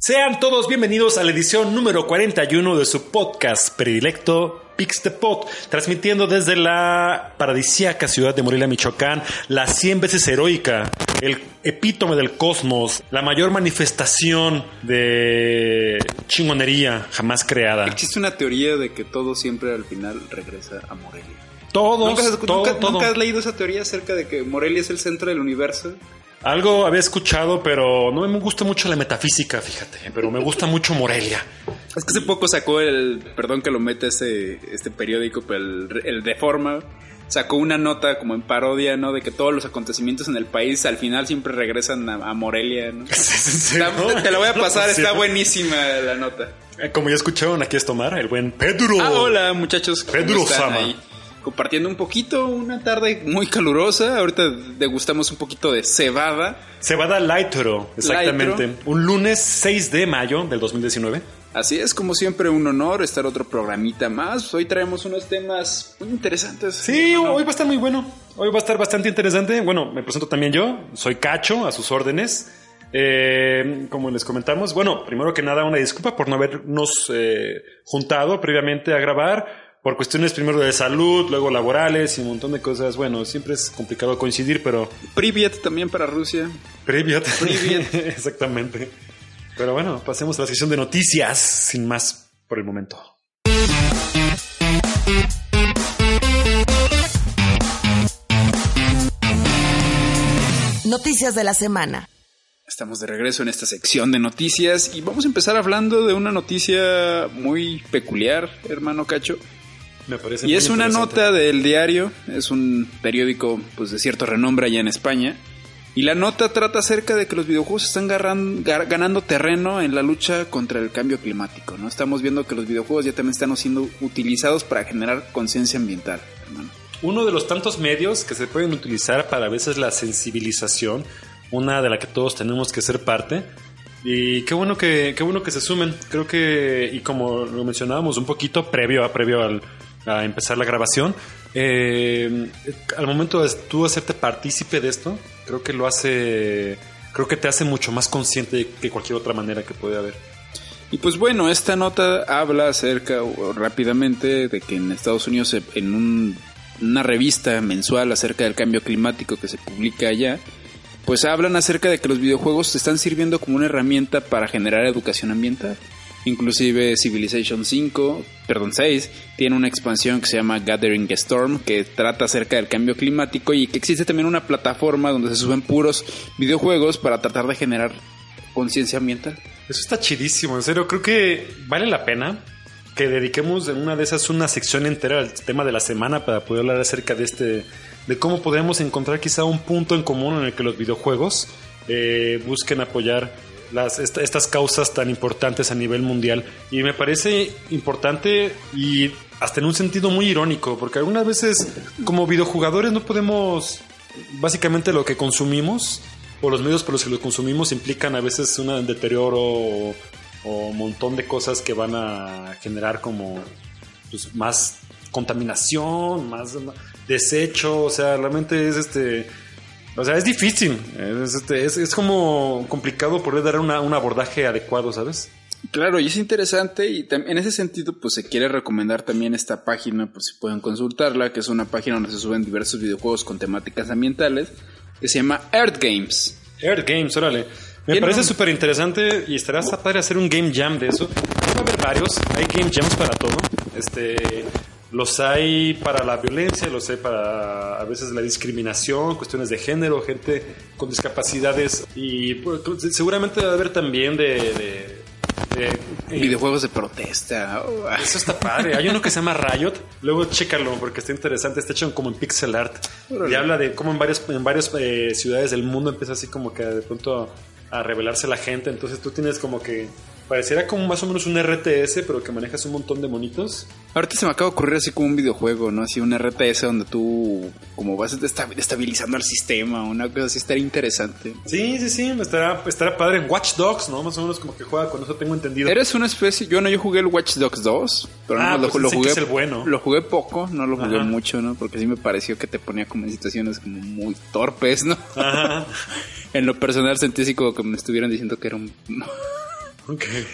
Sean todos bienvenidos a la edición número 41 de su podcast predilecto Pix the Pot, transmitiendo desde la paradisíaca ciudad de Morelia, Michoacán, la 100 veces heroica, el epítome del cosmos, la mayor manifestación de chingonería jamás creada. Existe una teoría de que todo siempre al final regresa a Morelia. Todos, ¿Nunca, has- todo, nunca- todo. nunca has leído esa teoría acerca de que Morelia es el centro del universo? Algo había escuchado, pero no me gusta mucho la metafísica, fíjate, pero me gusta mucho Morelia. Es que hace poco sacó el, perdón que lo mete este, este periódico, pero el, el Reforma sacó una nota como en parodia, ¿no? De que todos los acontecimientos en el país al final siempre regresan a, a Morelia, ¿no? Está- te, te la voy a pasar, está buenísima la nota. Eh, Como ya escucharon, aquí es Tomar, el buen Pedro. Ah, hola muchachos. ¿cómo Pedro Sama. ahí? Compartiendo un poquito, una tarde muy calurosa. Ahorita degustamos un poquito de cebada. Cebada Lightro, exactamente. Lightro. Un lunes 6 de mayo del 2019. Así es, como siempre, un honor estar otro programita más. Hoy traemos unos temas muy interesantes. Sí, hoy va a estar muy bueno. Hoy va a estar bastante interesante. Bueno, me presento también yo. Soy Cacho, a sus órdenes. Eh, como les comentamos, bueno, primero que nada, una disculpa por no habernos eh, juntado previamente a grabar. Por cuestiones primero de salud, luego laborales y un montón de cosas. Bueno, siempre es complicado coincidir, pero Privyet también para Rusia. Privyet. Privyet. Exactamente. Pero bueno, pasemos a la sección de noticias, sin más por el momento. Noticias de la semana. Estamos de regreso en esta sección de noticias y vamos a empezar hablando de una noticia muy peculiar, hermano Cacho. Me parece Y es una nota del diario, es un periódico pues de cierto renombre allá en España. Y la nota trata acerca de que los videojuegos están garran- gar- ganando terreno en la lucha contra el cambio climático. ¿no? Estamos viendo que los videojuegos ya también están siendo utilizados para generar conciencia ambiental. hermano. Uno de los tantos medios que se pueden utilizar para a veces la sensibilización, una de la que todos tenemos que ser parte. Y qué bueno que, qué bueno que se sumen. Creo que, y como lo mencionábamos un poquito previo a, previo al- a empezar la grabación, eh, al momento de tú hacerte partícipe de esto, creo que lo hace, creo que te hace mucho más consciente que cualquier otra manera que puede haber. Y pues bueno, esta nota habla acerca rápidamente de que en Estados Unidos, en un- una revista mensual acerca del cambio climático que se publica allá, pues hablan acerca de que los videojuegos están sirviendo como una herramienta para generar educación ambiental. Inclusive Civilization 5, perdón 6, tiene una expansión que se llama Gathering Storm que trata acerca del cambio climático y que existe también una plataforma donde se suben puros videojuegos para tratar de generar conciencia ambiental. Eso está chidísimo, en serio. Creo que vale la pena que dediquemos en una de esas una sección entera al tema de la semana para poder hablar acerca de este, de cómo podemos encontrar quizá un punto en común en el que los videojuegos eh, busquen apoyar las, esta- estas causas tan importantes a nivel mundial. Y me parece importante y hasta en un sentido muy irónico, porque algunas veces como videojugadores no podemos, básicamente lo que consumimos o los medios por los que lo consumimos implican a veces un deterioro o, o un montón de cosas que van a generar como pues, más contaminación, más desecho, o sea, realmente es este... O sea, es difícil, es, este, es, es como complicado poder dar una- un abordaje adecuado, ¿sabes? Claro, y es interesante y en ese sentido pues se quiere recomendar también esta página, pues si pueden consultarla, que es una página donde se suben diversos videojuegos con temáticas ambientales, que se llama Earth Games. Earth Games, órale. Me Tiene parece un- súper interesante y estará padre hacer un game jam de eso. Va a haber varios, hay game jams para todo. Este, los hay para la violencia, los hay para a veces la discriminación, cuestiones de género, gente con discapacidades y pues, seguramente va a haber también de... de- de- eh, Videojuegos de protesta. eso está padre. Hay uno que se llama Riot. Luego chécalo porque está interesante. Está hecho como en pixel art. Órale. Y habla de cómo en varias, en varias eh, ciudades del mundo empieza así como que de pronto a revelarse la gente. Entonces tú tienes como que Pareciera como más o menos un RTS, pero que manejas un montón de monitos. Ahorita se me acaba de ocurrir así como un videojuego, ¿no? Así un RTS donde tú como vas esta- estabilizando el sistema, una cosa así estaría interesante. Sí, sí, sí, estará, estará padre en Watch Dogs, ¿no? Más o menos como que juega con eso tengo entendido. Eres una especie, yo no, yo jugué el Watch Dogs 2, pero Ah, no, lo, pues lo dicen jugué, es el bueno. lo jugué poco, no lo jugué Ajá. mucho, ¿no? Porque sí me pareció que te ponía como en situaciones como muy torpes, ¿no? Ajá. En lo personal sentí así como que me estuvieran diciendo que era un,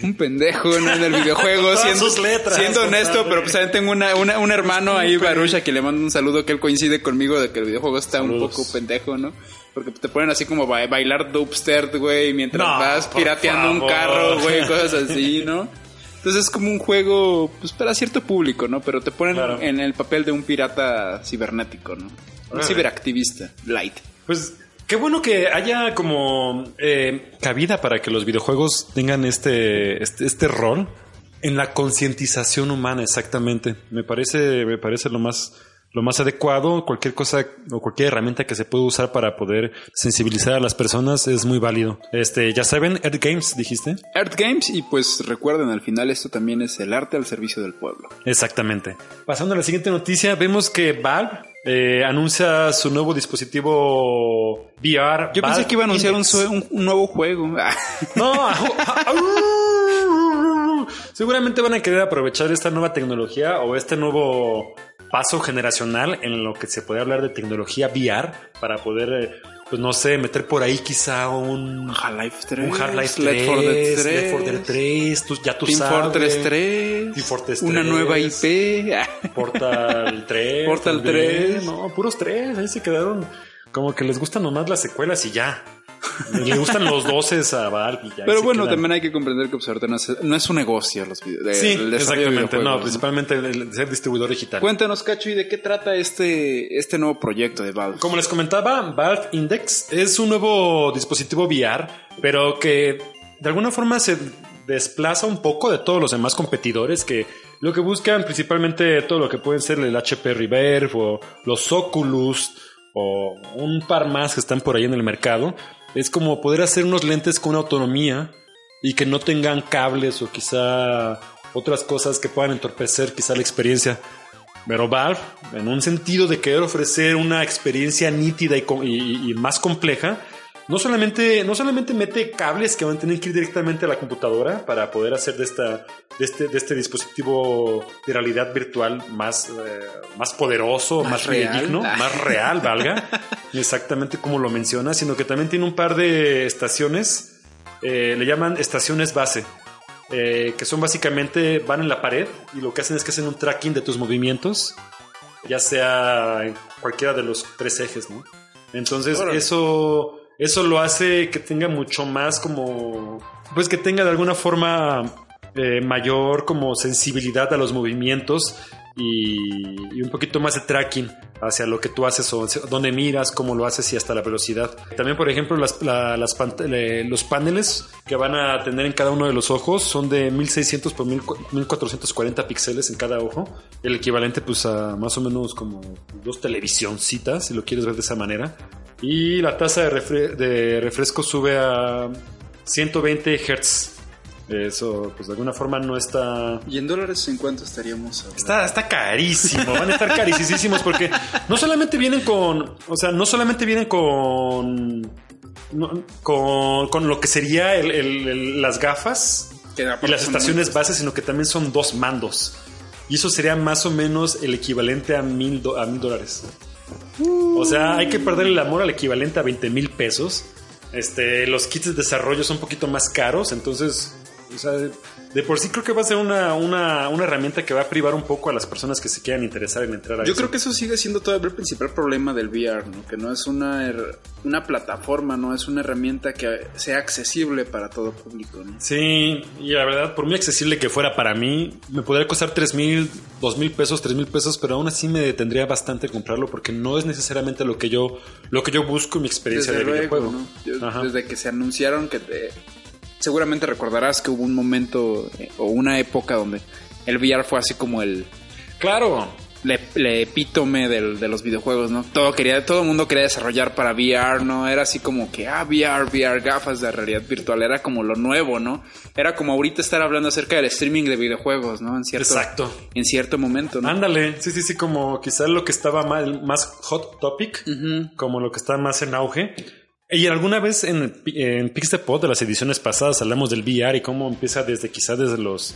Un pendejo ¿no? en el videojuego, siendo, sus letras, siendo honesto, pero pues también tengo una, una- un hermano ahí, Barusha, que le mando un saludo que él coincide conmigo de que el videojuego está un poco pendejo, ¿no? Porque te ponen así como ba- bailar dubstep, güey, mientras No, vas pirateando un carro, güey, cosas así, ¿no? Entonces es como un juego, pues para cierto público, ¿no? Pero te ponen Claro. en el papel de un pirata cibernético, ¿no? Un ciberactivista, light. Pues qué bueno que haya como eh, cabida para que los videojuegos tengan este, este, este rol en la concientización humana, exactamente. Me parece, me parece lo más, lo más adecuado. Cualquier cosa o cualquier herramienta que se pueda usar para poder sensibilizar a las personas es muy válido. Este, ya saben, Earth Games, dijiste. Earth Games y pues recuerden, al final esto también es el arte al servicio del pueblo. Exactamente. Pasando a la siguiente noticia, vemos que Valve eh, anuncia su nuevo dispositivo VR. Yo pensé que iba a anunciar un, un- un nuevo juego. Ah. No, seguramente van a querer aprovechar esta nueva tecnología o este nuevo paso generacional en lo que se puede hablar de tecnología VR para poder, eh, pues no sé, meter por ahí quizá un, Half-Life 3. un Half-Life 3, Left 4 Dead 3. Left 4 Dead 3, tú- ya tú Team sabes. Fortress 3. Team Fortress Una 3. nueva IP. Portal 3. Portal también. 3. No, puros 3. Ahí se quedaron. Como que les gustan nomás las secuelas y ya. Le gustan los 12 a Valve y ya. Pero bueno, quedan. también hay que comprender que pues, ahorita no es, no es un negocio los videos. de- Sí, el de exactamente. No, ¿no? principalmente el, el ser distribuidor digital. Cuéntanos, Cacho, ¿y de qué trata este, este nuevo proyecto de Valve? Como les comentaba, Valve Index es un nuevo dispositivo VR, pero que de alguna forma se desplaza un poco de todos los demás competidores que lo que buscan principalmente todo lo que pueden ser el HP Reverb o los Oculus o un par más que están por ahí en el mercado. Es como poder hacer unos lentes con autonomía y que no tengan cables o quizá otras cosas que puedan entorpecer quizá la experiencia. Pero Valve, en un sentido de querer ofrecer una experiencia nítida y, y más compleja, no solamente, no solamente mete cables que van a tener que ir directamente a la computadora para poder hacer de, esta, de, este, de este dispositivo de realidad virtual más, eh, más poderoso, más, Más real. Ah. más real, valga, exactamente como lo menciona, sino que también tiene un par de estaciones, eh, le llaman estaciones base eh, que son básicamente van en la pared y lo que hacen es que hacen un tracking de tus movimientos, ya sea en cualquiera de los tres ejes, ¿no? Entonces Órale. eso eso lo hace que tenga mucho más como pues que tenga de alguna forma eh, mayor como sensibilidad a los movimientos y, y un poquito más de tracking hacia lo que tú haces o dónde miras, cómo lo haces y hasta la velocidad. También, por ejemplo, los paneles que van a tener en cada uno de los ojos son de 1600 por 1000 1440 píxeles en cada ojo, el equivalente pues a más o menos como dos televisioncitas, si lo quieres ver de esa manera. Y la tasa de, de refresco sube a 120 Hz. Eso, pues de alguna forma no está... ¿Y en dólares en cuánto estaríamos hablando? Está, está carísimo, van a estar carísimos porque no solamente vienen con, o sea, no solamente vienen con, no- con, con lo que sería el- el- el- las gafas y las estaciones base, sino que también son dos mandos. Y eso sería más o menos el equivalente a mil, do- a mil dólares. O sea, hay que perder el amor al equivalente a 20 mil pesos. Este, los kits de desarrollo son un poquito más caros, entonces, o sea, de por sí creo que va a ser una, una, una herramienta que va a privar un poco a las personas que se quieran interesar en entrar a Yo eso. creo que eso sigue siendo todavía el principal problema del VR, ¿no? Que no es una, her- una plataforma, no es una herramienta que sea accesible para todo público, ¿no? Sí, y la verdad, por muy accesible que fuera para mí, me podría costar 3 mil, 2 mil pesos, 3 mil pesos, pero aún así me detendría bastante comprarlo porque no es necesariamente lo que yo, lo que yo busco en mi experiencia Desde de luego, videojuego. ¿no? Yo- Ajá. Desde que se anunciaron que te- seguramente recordarás que hubo un momento eh, o una época donde el VR fue así como el, Claro, la, la epítome del- de los videojuegos, ¿no? Todo quería, todo el mundo quería desarrollar para VR, ¿no? Era así como que, ah, VR, VR, gafas de realidad virtual, era como lo nuevo, ¿no? Era como ahorita estar hablando acerca del streaming de videojuegos, ¿no? En cierto, Exacto. En cierto momento, ¿no? Ándale, sí, sí, sí, como quizá lo que estaba más, más hot topic, como lo que está más en auge. Y alguna vez en, en Pix de Pod de las ediciones pasadas hablamos del VR y cómo empieza desde quizá desde los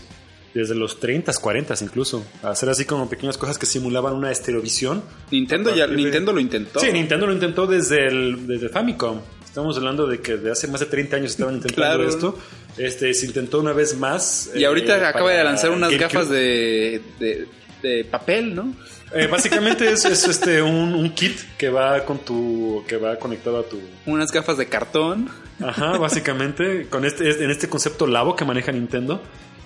desde los 30, 40 incluso, a hacer así como pequeñas cosas que simulaban una estereovisión. Nintendo ya, de- Nintendo lo intentó. Sí, Nintendo lo intentó desde el desde Famicom. Estamos hablando de que de hace más de 30 años estaban intentando Claro. esto. Este se intentó una vez más. Y ahorita eh, acaba de lanzar unas GameCube. gafas de, de, de papel, ¿no? Eh, básicamente es, es, este un, un kit que va con tu que va conectado a tu Unas gafas de cartón. ajá básicamente con este en este concepto Labo que maneja Nintendo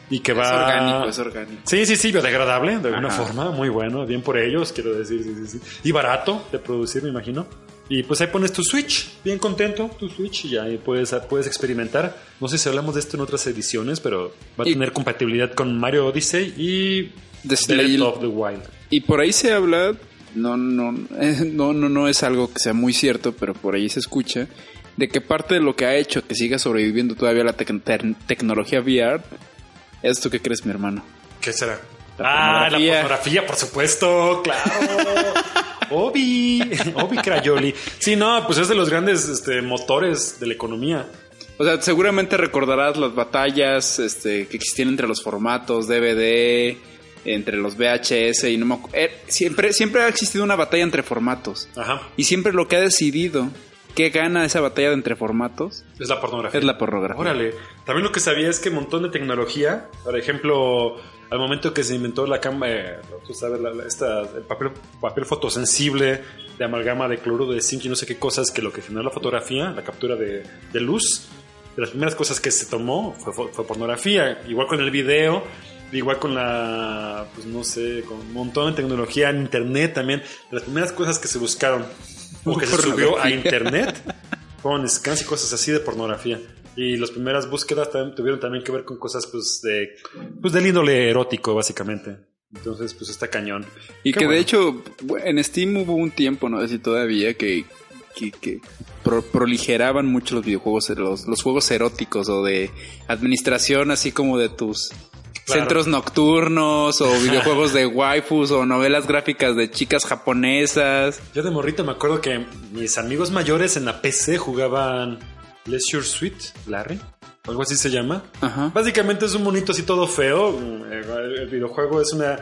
y que va Es orgánico, es orgánico. sí sí sí biodegradable de alguna Ajá. forma muy bueno bien por ellos quiero decir sí, sí, sí. y barato de producir me imagino y pues ahí pones tu Switch bien contento tu Switch y ahí puedes puedes experimentar no sé si hablamos de esto en otras ediciones pero va a Y- tener compatibilidad con Mario Odyssey y The Breath of the Wild Y por ahí se habla, no, no, no, no, no es algo que sea muy cierto, pero por ahí se escucha, de que parte de lo que ha hecho que siga sobreviviendo todavía la tec- tec- tecnología VR, es tú que crees, mi hermano. ¿Qué será? La ah, la pornografía, por supuesto, claro. Obi, Obi Crayoli. Sí, no, pues es de los grandes este, motores de la economía. O sea, seguramente recordarás las batallas este, que existían entre los formatos DVD, entre los VHS y no me acu- eh, siempre, siempre ha existido una batalla entre formatos. Ajá. Y siempre lo que ha decidido que gana esa batalla de entre formatos Es la pornografía. es la pornografía. Órale. También lo que sabía es que un montón de tecnología, por ejemplo, al momento que se inventó la cámara, tú sabes, la- la- esta, el papel, papel fotosensible de amalgama de cloruro de zinc y no sé qué cosas, que lo que generó la fotografía, la captura de, de luz, de las primeras cosas que se tomó fue- fue pornografía. Igual con el video, igual con la, pues no sé, con un montón de tecnología en internet también. De las primeras cosas que se buscaron o que se subió a internet fueron scans y cosas así de pornografía. Y las primeras búsquedas también tuvieron también que ver con cosas pues de pues del índole erótico básicamente. Entonces pues está cañón. Y Qué que bueno. de hecho, en Steam hubo un tiempo, no sé si todavía, que, que, que pro- proligeraban mucho los videojuegos, los, los juegos eróticos o de administración, así como de tus Claro. centros nocturnos o videojuegos de waifus o novelas gráficas de chicas japonesas. Yo de morrito me acuerdo que mis amigos mayores en la PC jugaban Leisure Suite, Larry, o algo así se llama. Ajá. Básicamente es un monito así todo feo. El, el videojuego es una.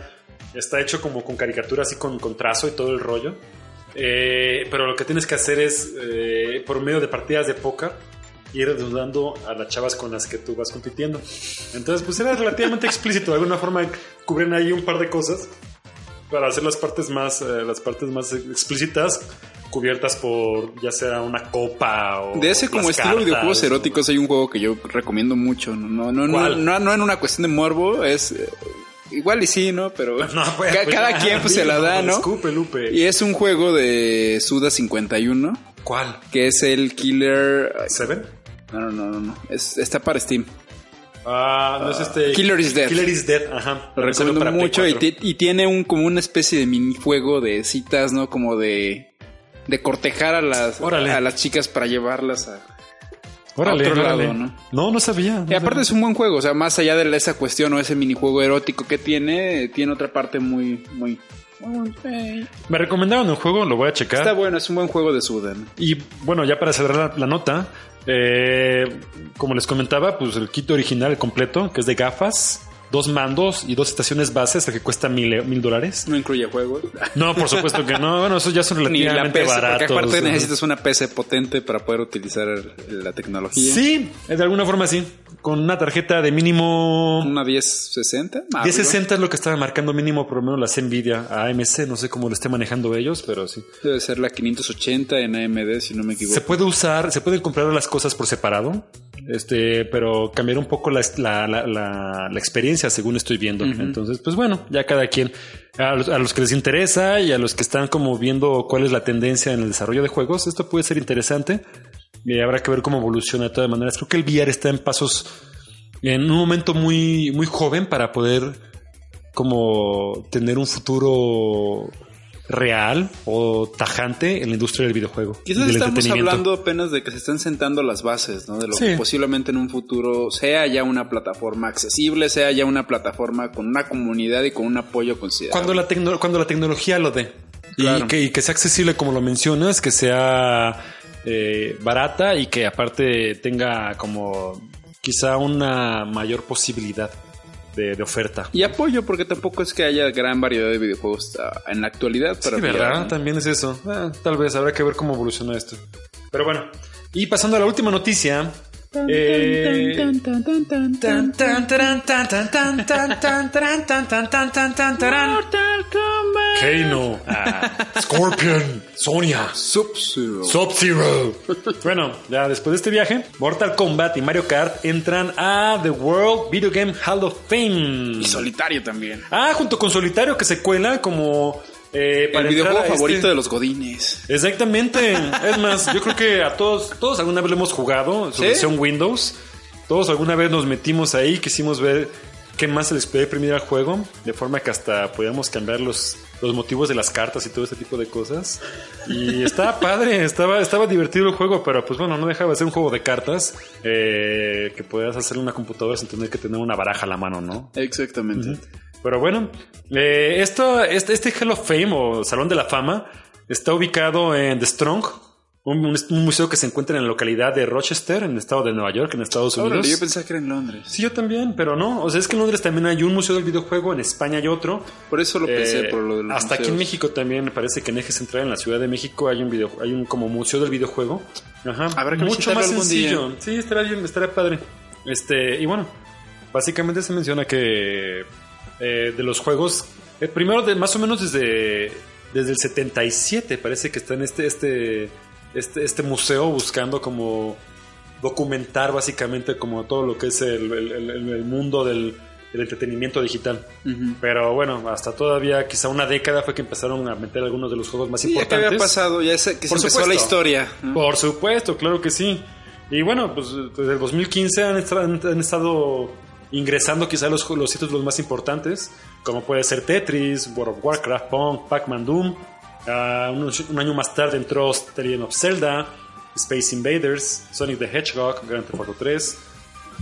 Está hecho como con caricatura, así con, con trazo y todo el rollo. Eh, pero lo que tienes que hacer es, eh, por medio de partidas de póker, ir dudando a las chavas con las que tú vas compitiendo. Entonces, pues era relativamente explícito. De alguna forma cubren ahí un par de cosas para hacer las partes más, eh, las partes más explícitas cubiertas por ya sea una copa o De ese como estilo cartas, videojuegos eróticos hay un juego que yo recomiendo mucho. No, no, no, no, no en una cuestión de morbo, es eh, igual y sí, ¿no? Pero No, pues, ca- pues, cada quien pues se la da, ¿no? Escupe, Lupe. Y es un juego de Suda 51, ¿Cuál? que es el Killer... ¿Seven? No, no, no, no, no. Es- está para Steam. Ah, no es este. Killer is Dead. Killer is Dead, ajá. Lo recomiendo para mucho y, 4. ti- y tiene un como una especie de minijuego de citas, ¿no? Como de de cortejar a las Órale. a las chicas para llevarlas a Órale, a otro órale. lado, ¿no? No, no sabía. Y aparte es un buen juego, o sea, más allá de esa cuestión o ese minijuego erótico que tiene, tiene otra parte muy muy Me recomendaron el juego, lo voy a checar. Está bueno, es un buen juego de Suda, ¿no? Y bueno, ya para cerrar la, la nota, eh, como les comentaba, pues el kit original completo, que es de gafas, dos mandos y dos estaciones bases, que cuesta mil, mil dólares. No incluye juegos. No, por supuesto que no. Bueno, esos ya son Ni la relativamente PC, porque baratos. aparte Ajá. necesitas una PC potente para poder utilizar la tecnología. Sí, de alguna forma sí. Con una tarjeta de mínimo Una 1060. más, 1060 es lo que estaba marcando mínimo por lo menos las Nvidia AMC, no sé cómo lo esté manejando ellos, pero sí. Debe ser la 580 en AMD, si no me equivoco. Se puede usar, se pueden comprar las cosas por separado, este, pero cambiar un poco la, la, la, experiencia según estoy viendo. Entonces, pues bueno, ya cada quien, a los, a los que les interesa y a los que están como viendo cuál es la tendencia en el desarrollo de juegos, esto puede ser interesante y habrá que ver cómo evoluciona de todas maneras. Creo que el VR está en pasos, en un momento muy, muy joven para poder como tener un futuro real o tajante en la industria del videojuego. Quizás del estamos hablando apenas de que se están sentando las bases, ¿no? De lo Sí. que posiblemente en un futuro sea ya una plataforma accesible, sea ya una plataforma con una comunidad y con un apoyo considerable. Cuando la, tecno- cuando la tecnología lo dé. Claro. Y, que, y que sea accesible como lo mencionas, que sea eh, barata y que aparte tenga como quizá una mayor posibilidad de, de oferta. Y apoyo, porque tampoco es que haya gran variedad de videojuegos ah, en la actualidad. Sí, Para ¿verdad? pillar, ¿no? También es eso. Ah, tal vez habrá que ver cómo evoluciona esto. Pero bueno. Y pasando a la última noticia. eh, Kano. Ah. Scorpion, Sonia, Sub-Zero. Sub-Zero. bueno, ya después de este viaje, Mortal Kombat y Mario Kart entran a The World Video Game Hall of Fame. Y Solitario también. Ah, junto con Solitario que se cuela como eh, el videojuego este favorito de los godines. Exactamente. es más, yo creo que a todos, todos alguna vez lo hemos jugado, su versión Windows. Todos alguna vez nos metimos ahí, quisimos ver qué más se les puede imprimir al juego, de forma que hasta podíamos cambiar los los motivos de las cartas y todo ese tipo de cosas. Y estaba padre, estaba, estaba divertido el juego, pero pues bueno, no dejaba de ser un juego de cartas eh, que podías hacer en una computadora sin tener que tener una baraja a la mano, ¿no? Exactamente. Pero bueno, eh, esto, este, este Hall of Fame o Salón de la Fama está ubicado en The Strong, un, un- un museo que se encuentra en la localidad de Rochester, en el estado de Nueva York, en Estados Unidos. Órale, yo pensaba que era en Londres. Sí, yo también, pero no. O sea, es que en Londres también hay un museo del videojuego, en España hay otro. Por eso lo pensé, Eh, por lo de los hasta aquí en. México también me parece que en Eje Central, en la Ciudad de México, hay un video, hay un como museo del videojuego. Ajá. Habrá que Mucho más algún sencillo. día. Sí, estará bien, estará padre. Este, y bueno, básicamente se menciona que eh, de los juegos, eh, primero de, más o menos desde, desde el 77 parece que está en este, este, este, este museo buscando como documentar básicamente como todo lo que es el, el- el- el mundo del, del entretenimiento digital. Pero bueno, hasta todavía quizá una década fue que empezaron a meter algunos de los juegos más Sí, ya que importantes. había pasado, ya se, que se Por empezó la historia. ¿no? Por supuesto, claro que sí. Y bueno, pues desde el 2015 han, han- han estado ingresando quizá los, los títulos más importantes, como puede ser Tetris, World of Warcraft, Pong, Pac-Man Doom. Ah, un, año más tarde entró The Legend of Zelda, Space Invaders, Sonic the Hedgehog, Grand Theft Auto 3.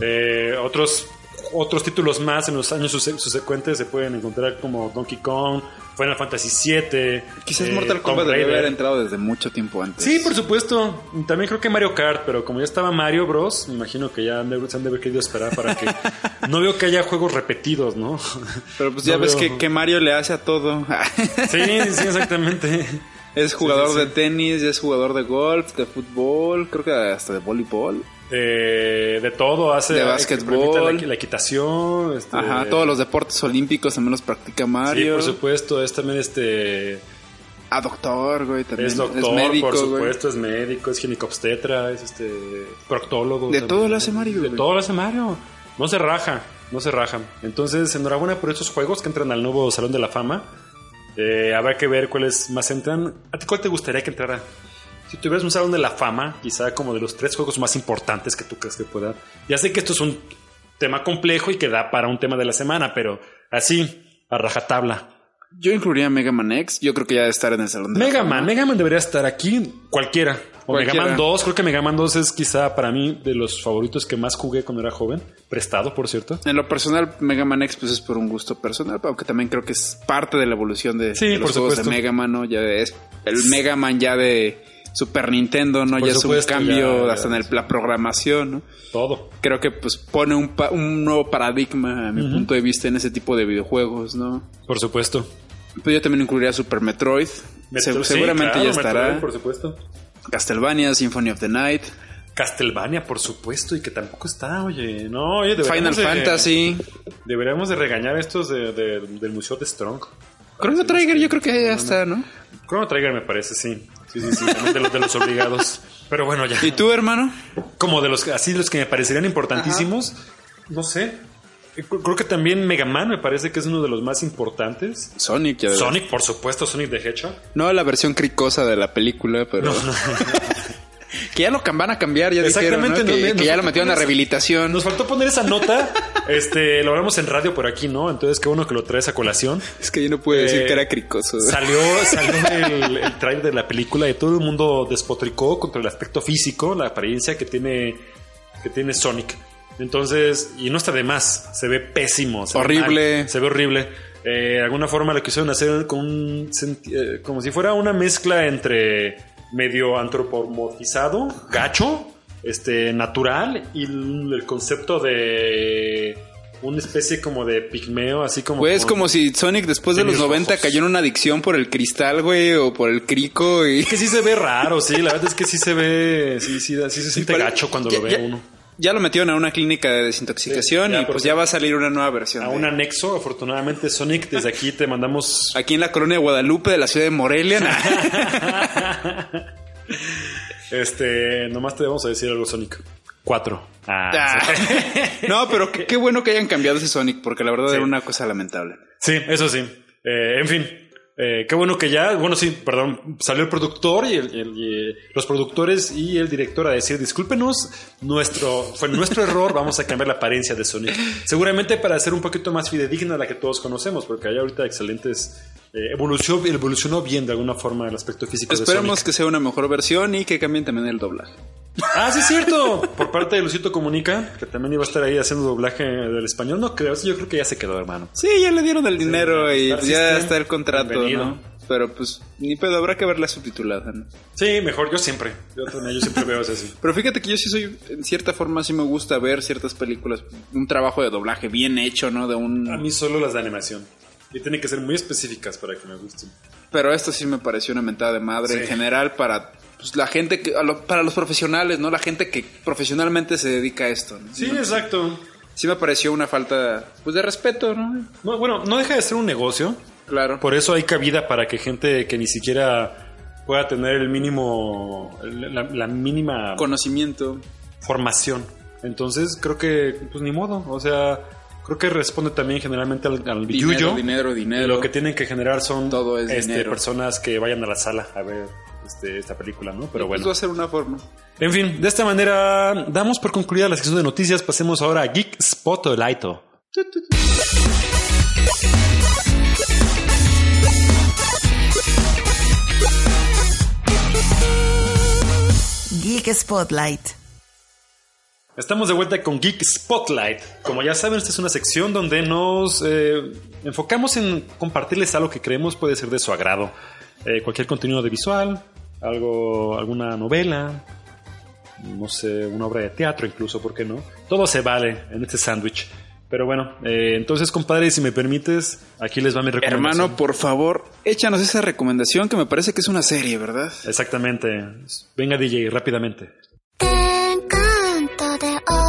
Eh, otros, otros títulos más en los años subse- subsecuentes se pueden encontrar como Donkey Kong, Final Fantasy VII. Quizás eh, Mortal Kombat Raider. haber entrado desde mucho tiempo antes. Sí, por supuesto. También creo que Mario Kart, pero como ya estaba Mario Bros, me imagino que ya se han de haber querido esperar para que... no veo que haya juegos repetidos, ¿no? Pero pues ya No ves veo- que, que Mario le hace a todo. Sí, sí, exactamente. es jugador Sí, sí, sí. de tenis, es jugador de golf, de fútbol, creo que hasta de voleibol. Eh, de todo, hace... De básquetbol. La, la equitación. este, Ajá, todos los deportes olímpicos también los practica Sí, Mario. por supuesto. Es también este... Ah, doctor, güey, también. Es doctor, médico, por güey. supuesto, es médico, es ginecobstetra, es este proctólogo. De también. todo lo hace Mario, De güey. todo lo hace Mario. No se raja, no se raja. Entonces, enhorabuena por estos juegos que entran al nuevo Salón de la Fama. Eh, habrá que ver cuáles más entran. ¿A ti cuál te gustaría que entrara? Si tuvieras un Salón de la Fama, quizá como de los tres juegos más importantes que tú crees que pueda. Ya sé que esto es un tema complejo y que da para un tema de la semana, pero así, a rajatabla. Yo incluiría Mega Man X. Yo creo que ya debe estar en el salón de la Mega fama. Man, Mega Man debería estar aquí, cualquiera. O Cualquiera. Mega Man 2, creo que Mega Man 2 es quizá para mí de los favoritos que más jugué cuando era joven. Prestado, por cierto. En lo personal, Mega Man X pues es por un gusto personal, aunque también creo que es parte de la evolución de, Sí, de los por juegos supuesto. de Mega Man, ¿no? Ya es el Mega Man ya de Super Nintendo, ¿no? Por ya supuesto, es un cambio ya- hasta en el- la programación, ¿no? Todo. Creo que pues pone un, pa- un nuevo paradigma a mi punto de vista en ese tipo de videojuegos, ¿no? Por supuesto. Pero yo también incluiría Super Metroid. Metro- Se- sí, seguramente claro, ya estará. Metroid, por supuesto. Castlevania, Symphony of the Night, Castlevania, por supuesto, y que tampoco está, oye. No, oye, Final deberíamos de- Fantasy. Deberíamos de regañar estos de- de- del Museo de Strong. Chrono Trigger yo creo que ya está, ¿no? Chrono Trigger me parece, sí. Sí, sí, sí. también de los, de los obligados. Pero bueno, ya. ¿Y tú, hermano? como de los así los que me parecerían importantísimos no sé Eh, creo que también Mega Man me parece que es uno de los más importantes Sonic, ya Sonic por supuesto Sonic the Hedgehog No la versión cricosa de la película, pero. que ya lo van a cambiar, ya dijeron. Exactamente, ¿no? Que, no, que nos ya lo metieron a rehabilitación. nos faltó poner esa nota Este, lo hablamos en radio por aquí, ¿no? Entonces, qué bueno que lo traes a colación. Es que yo no puedo decir Eh, que era cricoso. Salió, salió el, el trailer de la película y todo el mundo despotricó contra el aspecto físico, la apariencia que tiene, que tiene Sonic. Entonces, y no está de más, se ve pésimo. se ve Horrible. mal, se ve horrible. Eh, de alguna forma lo quisieron hacer con un eh, como si fuera una mezcla entre medio antropomorfizado, gacho, este, natural y el, concepto de una especie como de pigmeo, así como... Pues es como si Sonic después de los Tenis 90 rojos. cayó en una adicción por el cristal, güey, o por el crico y... que sí se ve raro, sí, la verdad es que sí se ve, sí, sí, sí se siente gacho cuando ya- lo ve ya- uno. Ya lo metieron a una clínica de desintoxicación Sí, ya, y pues ya va a salir una nueva versión. A de- un anexo, afortunadamente, Sonic, desde aquí te mandamos... Aquí en la colonia de Guadalupe de la ciudad de Morelia. Este, nomás te vamos a decir algo, Sonic. Cuatro. Ah, Ah. sí. no, pero qué, qué bueno que hayan cambiado ese Sonic, porque la verdad Sí. era una cosa lamentable. Sí, eso sí. Eh, en fin, eh, qué bueno que ya, bueno, sí, perdón, salió el productor y, eh, los productores y el director a decir, discúlpenos, nuestro, fue nuestro error, vamos a cambiar la apariencia de Sonic. Seguramente para ser un poquito más fidedigna a la que todos conocemos, porque hay ahorita excelentes, eh, evolucionó, evolucionó bien de alguna forma el aspecto físico Esperemos que sea una mejor versión y que cambien también el doblaje. Ah, sí, es cierto. Por parte de Lucito Comunica, que también iba a estar ahí haciendo doblaje del español. No creo, yo creo que ya se quedó, hermano. Sí, ya le dieron el dinero y ya está el contrato. Pero pues ni pedo, habrá que verla subtitulada, ¿no? Sí, mejor, yo siempre. Yo, también, yo siempre veo eso así. Pero fíjate que yo sí soy, en cierta forma sí me gusta ver ciertas películas, un trabajo de doblaje bien hecho, ¿no? De A un... mí solo las de animación. Y tienen que ser muy específicas para que me gusten. Pero esto sí me pareció una mentada de madre Sí. en general para pues, la gente, que, para los profesionales, ¿no? La gente que profesionalmente se dedica a esto. ¿no? Sí, exacto. Sí me pareció una falta, pues, de respeto, ¿no? No, bueno, no deja de ser un negocio. Claro. Por eso hay cabida para que gente que ni siquiera pueda tener el mínimo, la, la mínima Conocimiento. formación. Entonces creo que, pues ni modo. O sea, creo que responde también generalmente al, al Dinero, billuyo. dinero, dinero. Y lo que tienen que generar son Todo es este, personas que vayan a la sala a ver este, esta película, ¿no? Pero Pues bueno. va a ser una forma. En fin, de esta manera damos por concluida la sección de noticias. Pasemos ahora a Geek Spotlight. Geek Spotlight. Estamos de vuelta con Geek Spotlight. Como ya saben, esta es una sección donde nos eh, enfocamos en compartirles algo que creemos puede ser de su agrado. Eh, cualquier contenido audiovisual, algo, alguna novela, no sé, una obra de teatro incluso, ¿por qué no? Todo se vale en este sándwich. Pero bueno, eh, entonces compadre, si me permites, aquí les va mi recomendación. Hermano, por favor, échanos esa recomendación que me parece que es una serie, ¿verdad? Exactamente. Venga DJ, rápidamente. all day. All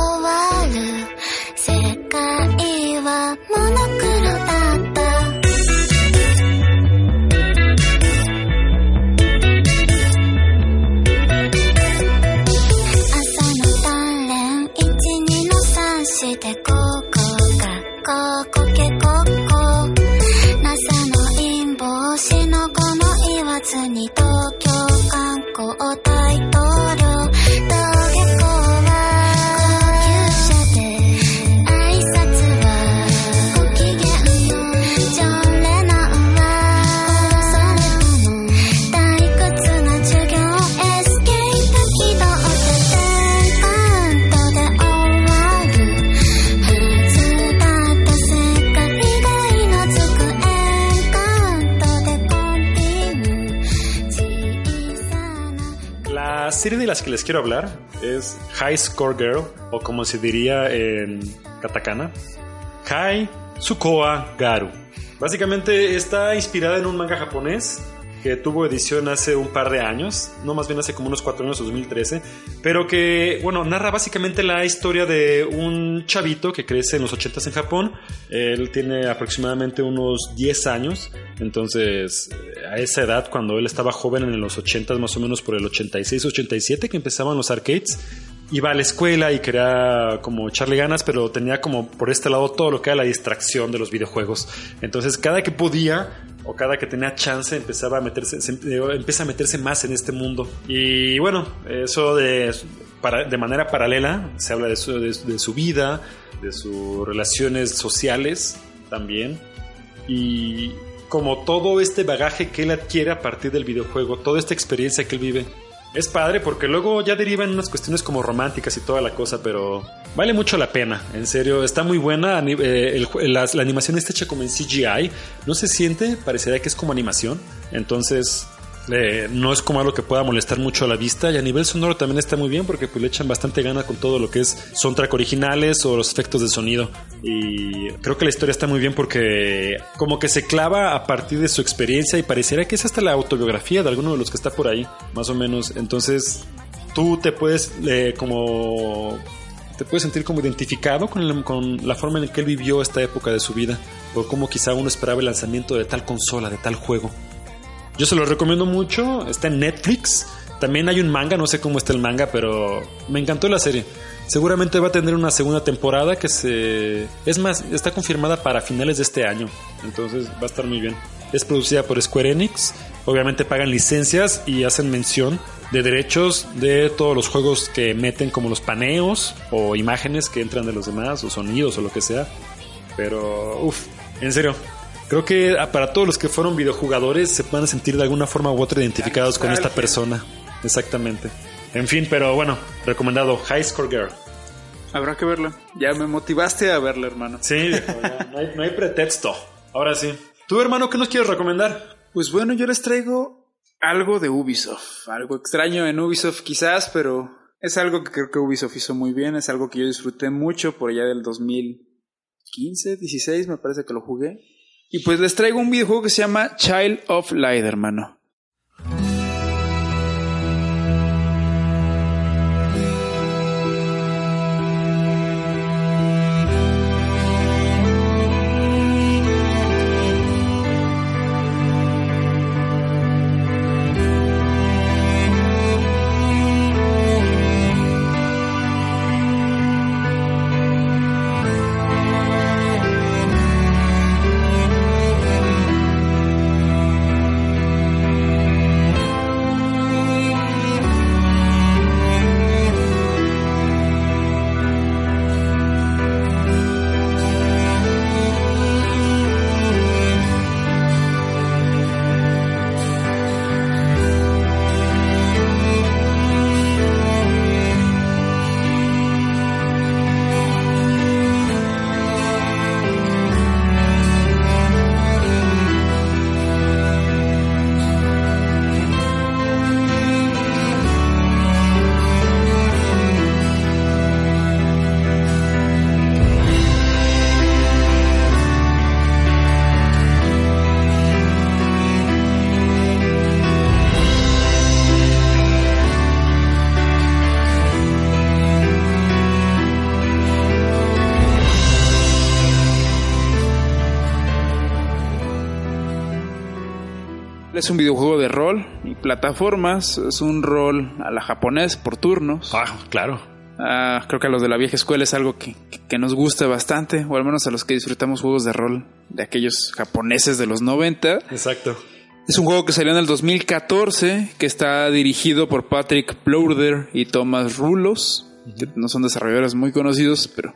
quiero hablar es High Score Girl, o como se diría en katakana, Hai Tsukoa Garu. Básicamente está inspirada en un manga japonés que tuvo edición hace un par de años, no más bien hace como unos cuatro años, 2013, pero que, bueno, narra básicamente la historia de un chavito que crece en los 80s en Japón. Él tiene aproximadamente unos 10 años, entonces eh, a esa edad, cuando él estaba joven en los 80s, más o menos por el 86-87, que empezaban los arcades, iba a la escuela y quería como echarle ganas, pero tenía como por este lado todo lo que era la distracción de los videojuegos. Entonces, cada que podía o cada que tenía chance empezaba a meterse, se- eh, empieza a meterse más en este mundo. Y bueno, eso de de manera paralela se habla de su, de su vida, de sus relaciones sociales también. Y como todo este bagaje que él adquiere a partir del videojuego, toda esta experiencia que él vive. Es padre porque luego ya derivan unas cuestiones como románticas y toda la cosa, pero vale mucho la pena, en serio, está muy buena. eh, la, la animación está hecha como en CGI, no se siente, parecería que es como animación, entonces eh, no es como algo que pueda molestar mucho a la vista. Y a nivel sonoro también está muy bien porque pues, le echan bastante gana con todo lo que es soundtrack originales o los efectos de sonido. Y creo que la historia está muy bien porque como que se clava a partir de su experiencia y pareciera que es hasta la autobiografía de alguno de los que está por ahí, más o menos. Entonces tú te puedes eh, como te puedes sentir como identificado con, el- con la forma en que él vivió esta época de su vida, o cómo quizá uno esperaba el lanzamiento de tal consola, de tal juego. Yo se lo recomiendo mucho, está en Netflix. También hay un manga, no sé cómo está el manga, pero me encantó la serie. Seguramente va a tener una segunda temporada que se... Es más, está confirmada para finales de este año. Entonces va a estar muy bien. Es producida por Square Enix. Obviamente pagan licencias y hacen mención de derechos de todos los juegos que meten como los paneos o imágenes que entran de los demás o sonidos o lo que sea. Pero, uff, en serio. Creo que para todos los que fueron videojugadores se van a sentir de alguna forma u otra identificados con esta persona. Exactamente. En fin, pero bueno, recomendado High Score Girl. Habrá que verla. Ya me motivaste a verla, hermano. Sí, no, hay, no hay pretexto. Ahora sí. ¿Tú, hermano, qué nos quieres recomendar? Pues bueno, yo les traigo algo de Ubisoft. Algo extraño en Ubisoft quizás, pero es algo que creo que Ubisoft hizo muy bien. Es algo que yo disfruté mucho por allá del 2015, 16 me parece que lo jugué. Y pues les traigo un videojuego que se llama Child of Light, hermano. Es un videojuego de rol y plataformas. Es un rol a la japonés por turnos. Ah, claro. Ah, creo que a los de la vieja escuela es algo que, que nos gusta bastante, o al menos a los que disfrutamos juegos de rol de aquellos japoneses de los 90. Exacto. Es un juego que salió en el 2014, que está dirigido por Patrick Plowder y Thomas Rulos, que no son desarrolladores muy conocidos, pero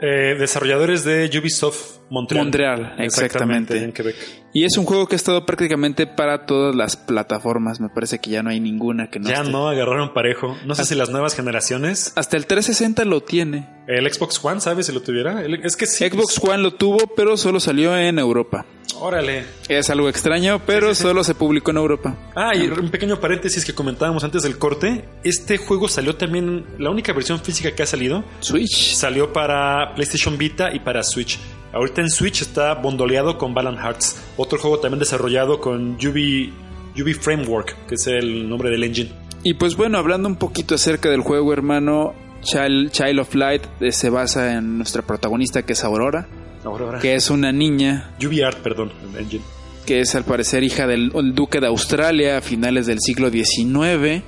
Eh, desarrolladores de Ubisoft Montreal. Montreal, exactamente. en Quebec. Y es un juego que ha estado prácticamente para todas las plataformas. Me parece que ya no hay ninguna que no Ya esté. no agarraron parejo. No sé si las nuevas generaciones. Hasta el 360 lo tiene. El Xbox One, ¿sabes si lo tuviera? El- es que sí. Xbox One lo tuvo, pero solo salió en Europa. Órale. Es algo extraño, pero solo se publicó en Europa. Ah, y un pequeño paréntesis que comentábamos antes del corte. Este juego salió también, la única versión física que ha salido, Switch. salió para PlayStation Vita y para Switch. Ahorita en Switch está bondoleado con Balan Hearts, otro juego también desarrollado con Ubi, Ubi Framework, que es el nombre del engine. Y pues bueno, hablando un poquito acerca del juego, hermano, Child, Child of Light eh, se basa en nuestra protagonista que es Aurora, ahora. que es una niña Ubi Art, perdón, el engine. que es al parecer hija del el duque de Australia a finales del siglo XIX.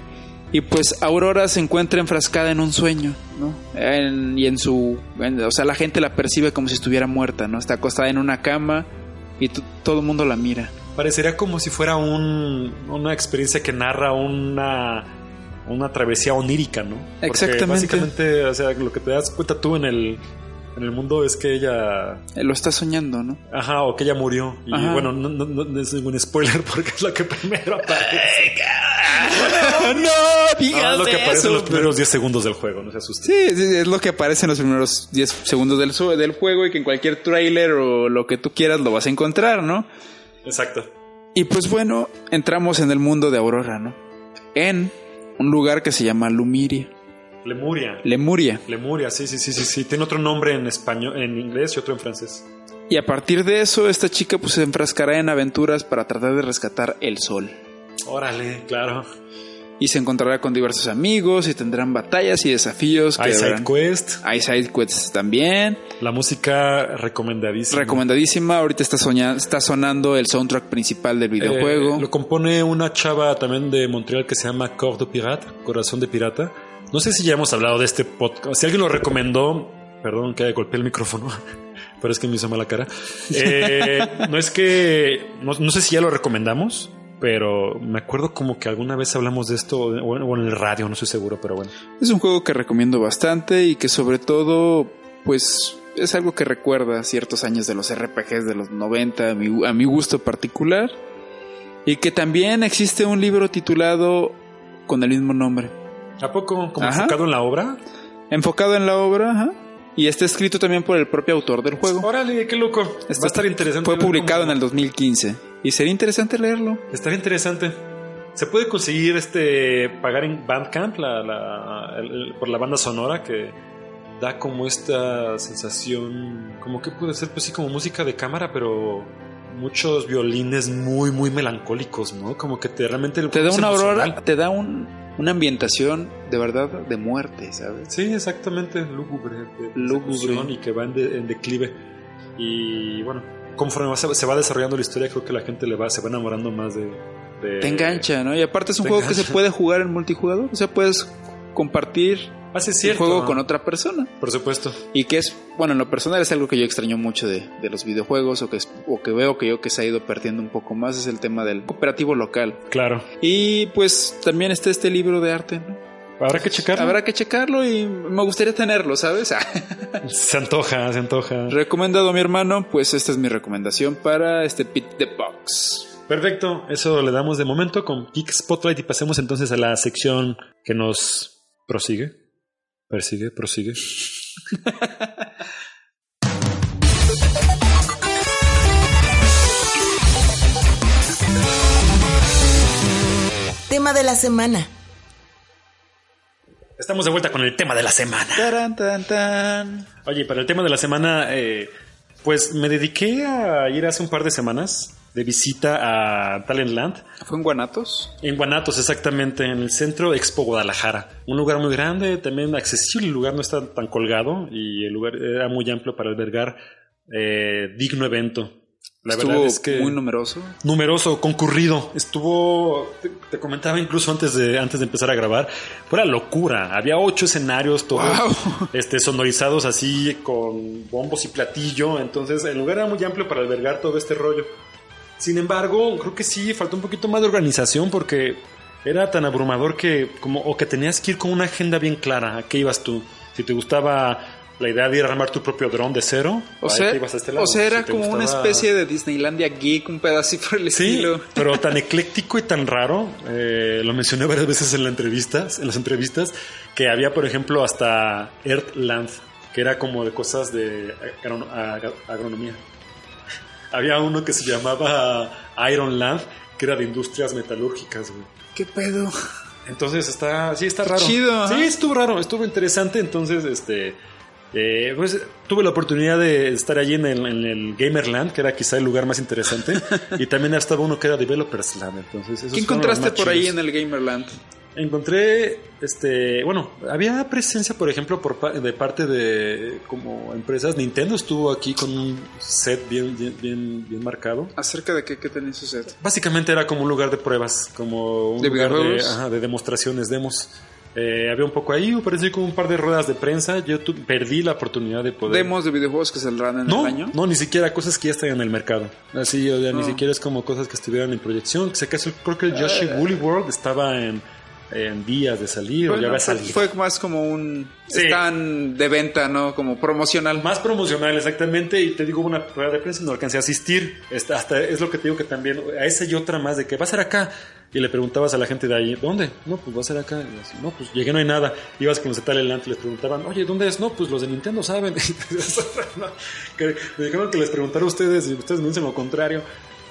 Y pues Aurora se encuentra enfrascada en un sueño, ¿no? En- y en su... en- o sea, la gente la percibe como si estuviera muerta, ¿no? Está acostada en una cama y todo el mundo la mira. Parecería como si fuera un, una experiencia que narra una una travesía onírica, ¿no? Porque Exactamente. Básicamente, o sea, lo que te das cuenta tú en el, en el mundo es que ella. Lo está soñando, ¿no? Ajá, o que ella murió. Y Ajá. bueno, no, no- no- no es ningún spoiler porque es lo que primero aparece. no, Ah, lo que aparece en los primeros 10 segundos del juego, no se asusten. Sí, sí, es lo que aparece en los primeros 10 segundos del, juego y que en cualquier trailer o lo que tú quieras lo vas a encontrar, ¿no? Exacto. Y pues bueno, entramos en el mundo de Aurora, ¿no? En un lugar que se llama Lumiria, Lemuria. Lemuria. Lemuria, sí, sí, sí, sí, sí. Tiene otro nombre en español, en inglés y otro en francés. Y a partir de eso, esta chica pues se enfrascará en aventuras para tratar de rescatar el sol. Órale, claro. Y se encontrará con diversos amigos y tendrán batallas y desafíos. Hay side quest. Hay side quests también. La música recomendadísima. Recomendadísima. Ahorita está, sonando el soundtrack principal del videojuego. Eh, lo compone una chava también de Montreal que se llama Corps de Pirate, Corazón de Pirata. No sé si ya hemos hablado de este podcast. Si alguien lo recomendó, perdón que golpeé el micrófono, pero es que me hizo mala cara. Eh, no es que, no, no sé si ya lo recomendamos, pero me acuerdo como que alguna vez hablamos de esto o en el radio, no estoy seguro, pero bueno. Es un juego que recomiendo bastante y que sobre todo, pues, es algo que recuerda ciertos años de los RPGs de los 90, a mi, a mi gusto particular. Y que también existe un libro titulado con el mismo nombre. ¿A poco? ¿Como Ajá. enfocado en la obra? Enfocado en la obra, ajá, y está escrito también por el propio autor del juego. Órale, qué loco. Este Va a estar interesante. Fue publicado en el 2015 y sería interesante leerlo. Estaría interesante. Se puede conseguir este pagar en Bandcamp la, la- el- el- por la banda sonora que da como esta sensación, como que puede ser pues sí como música de cámara, pero muchos violines muy muy melancólicos, ¿no? Como que te realmente Te da una aurora, te da un, una ambientación de verdad de muerte, ¿sabes? Sí, exactamente, lúgubre, de Lúgubre. y que va en, de- en declive. Y bueno, conforme va- se, va desarrollando la historia, creo que la gente le va, se va enamorando más de... de- Te engancha, ¿no? Y aparte es un juego que se puede jugar en multijugador. O sea, puedes compartir Ah, sí, el cierto. juego con otra persona. Por supuesto. Y que es, bueno, en lo personal es algo que yo extraño mucho de, de los videojuegos o que, es- o que veo que yo que se ha ido perdiendo un poco más es el tema del cooperativo local. Claro. Y pues también está este libro de arte, ¿no? Habrá que checarlo. Habrá que checarlo y me gustaría tenerlo, ¿sabes? Se antoja, se antoja. Recomendado mi hermano, pues esta es mi recomendación para este Pit the Box. Perfecto, eso le damos de momento con Geek Spotlight y pasemos entonces a la sección que nos prosigue. Persigue, prosigue. Tema de la semana. Estamos de vuelta con el tema de la semana. Tan. Oye, para el tema de la semana, eh, pues me dediqué a ir hace un par de semanas de visita a Talentland. ¿Fue en Guanatos? En Guanatos, exactamente, en el centro Expo Guadalajara. Un lugar muy grande, también accesible, el lugar no está tan colgado y el lugar era muy amplio para albergar eh, digno evento. La Estuvo verdad es que muy numeroso. numeroso, concurrido. Estuvo, te, te comentaba incluso antes de, antes de empezar a grabar, fue la locura. Había ocho escenarios, todos Wow. este, sonorizados así con bombos y platillo. Entonces el lugar era muy amplio para albergar todo este rollo. Sin embargo, creo que sí, faltó un poquito más de organización porque era tan abrumador que como o que tenías que ir con una agenda bien clara. ¿A qué ibas tú? Si te gustaba la idea de ir a armar tu propio dron de cero, O sea, este o sea, era Si como una especie de Disneylandia geek, un pedacito por el Sí, estilo. pero tan ecléctico y tan raro. eh, lo mencioné varias veces en las entrevistas, en las entrevistas, que había, por ejemplo, hasta Earthland, que era como de cosas de agrono- ag- agronomía. Había uno que se llamaba Ironland, que era de industrias metalúrgicas, güey. ¿Qué pedo? Entonces está, sí, está raro. Chido. Sí, estuvo raro, estuvo interesante. Entonces, este, eh, pues tuve la oportunidad de estar allí en el, en el Gamerland, que era quizá el lugar más interesante. y también estaba uno que era Developers Land. Entonces, ¿Qué encontraste por ahí en el Gamerland? Encontré, este, bueno, había presencia, por ejemplo, por pa- de parte de como empresas. Nintendo estuvo aquí con un set bien, bien, bien, bien marcado. ¿Acerca de qué, qué tenía su set? Básicamente era como un lugar de pruebas, como un ¿De lugar de, videojuegos? ajá, de demostraciones, demos. Eh, había un poco ahí, me pareció como un par de ruedas de prensa. Yo tu- perdí la oportunidad de poder. ¿Demos de videojuegos que saldrán en no, el año? no, ni siquiera cosas que ya están en el mercado. Así, o sea, ni No. siquiera es como cosas que estuvieran en proyección. Si acaso, creo que el Yoshi Ah. Woolly World estaba en, en días de salir o ya va a fue- salir. Fue más como un... Sí. Están de venta, ¿no? Como promocional. Más promocional, exactamente. Y te digo, una prueba de prensa no alcancé a asistir. Hasta es lo que te digo que también, a esa y otra más de que va a ser acá. Y le preguntabas a la gente de ahí, ¿dónde? No, pues va a ser acá. Y así, no, pues llegué, no hay nada. Ibas con los de Talent y les preguntaban, oye, ¿dónde es? No, pues los de Nintendo saben. Que me dijeron que les preguntara a ustedes y ustedes me dicen lo contrario.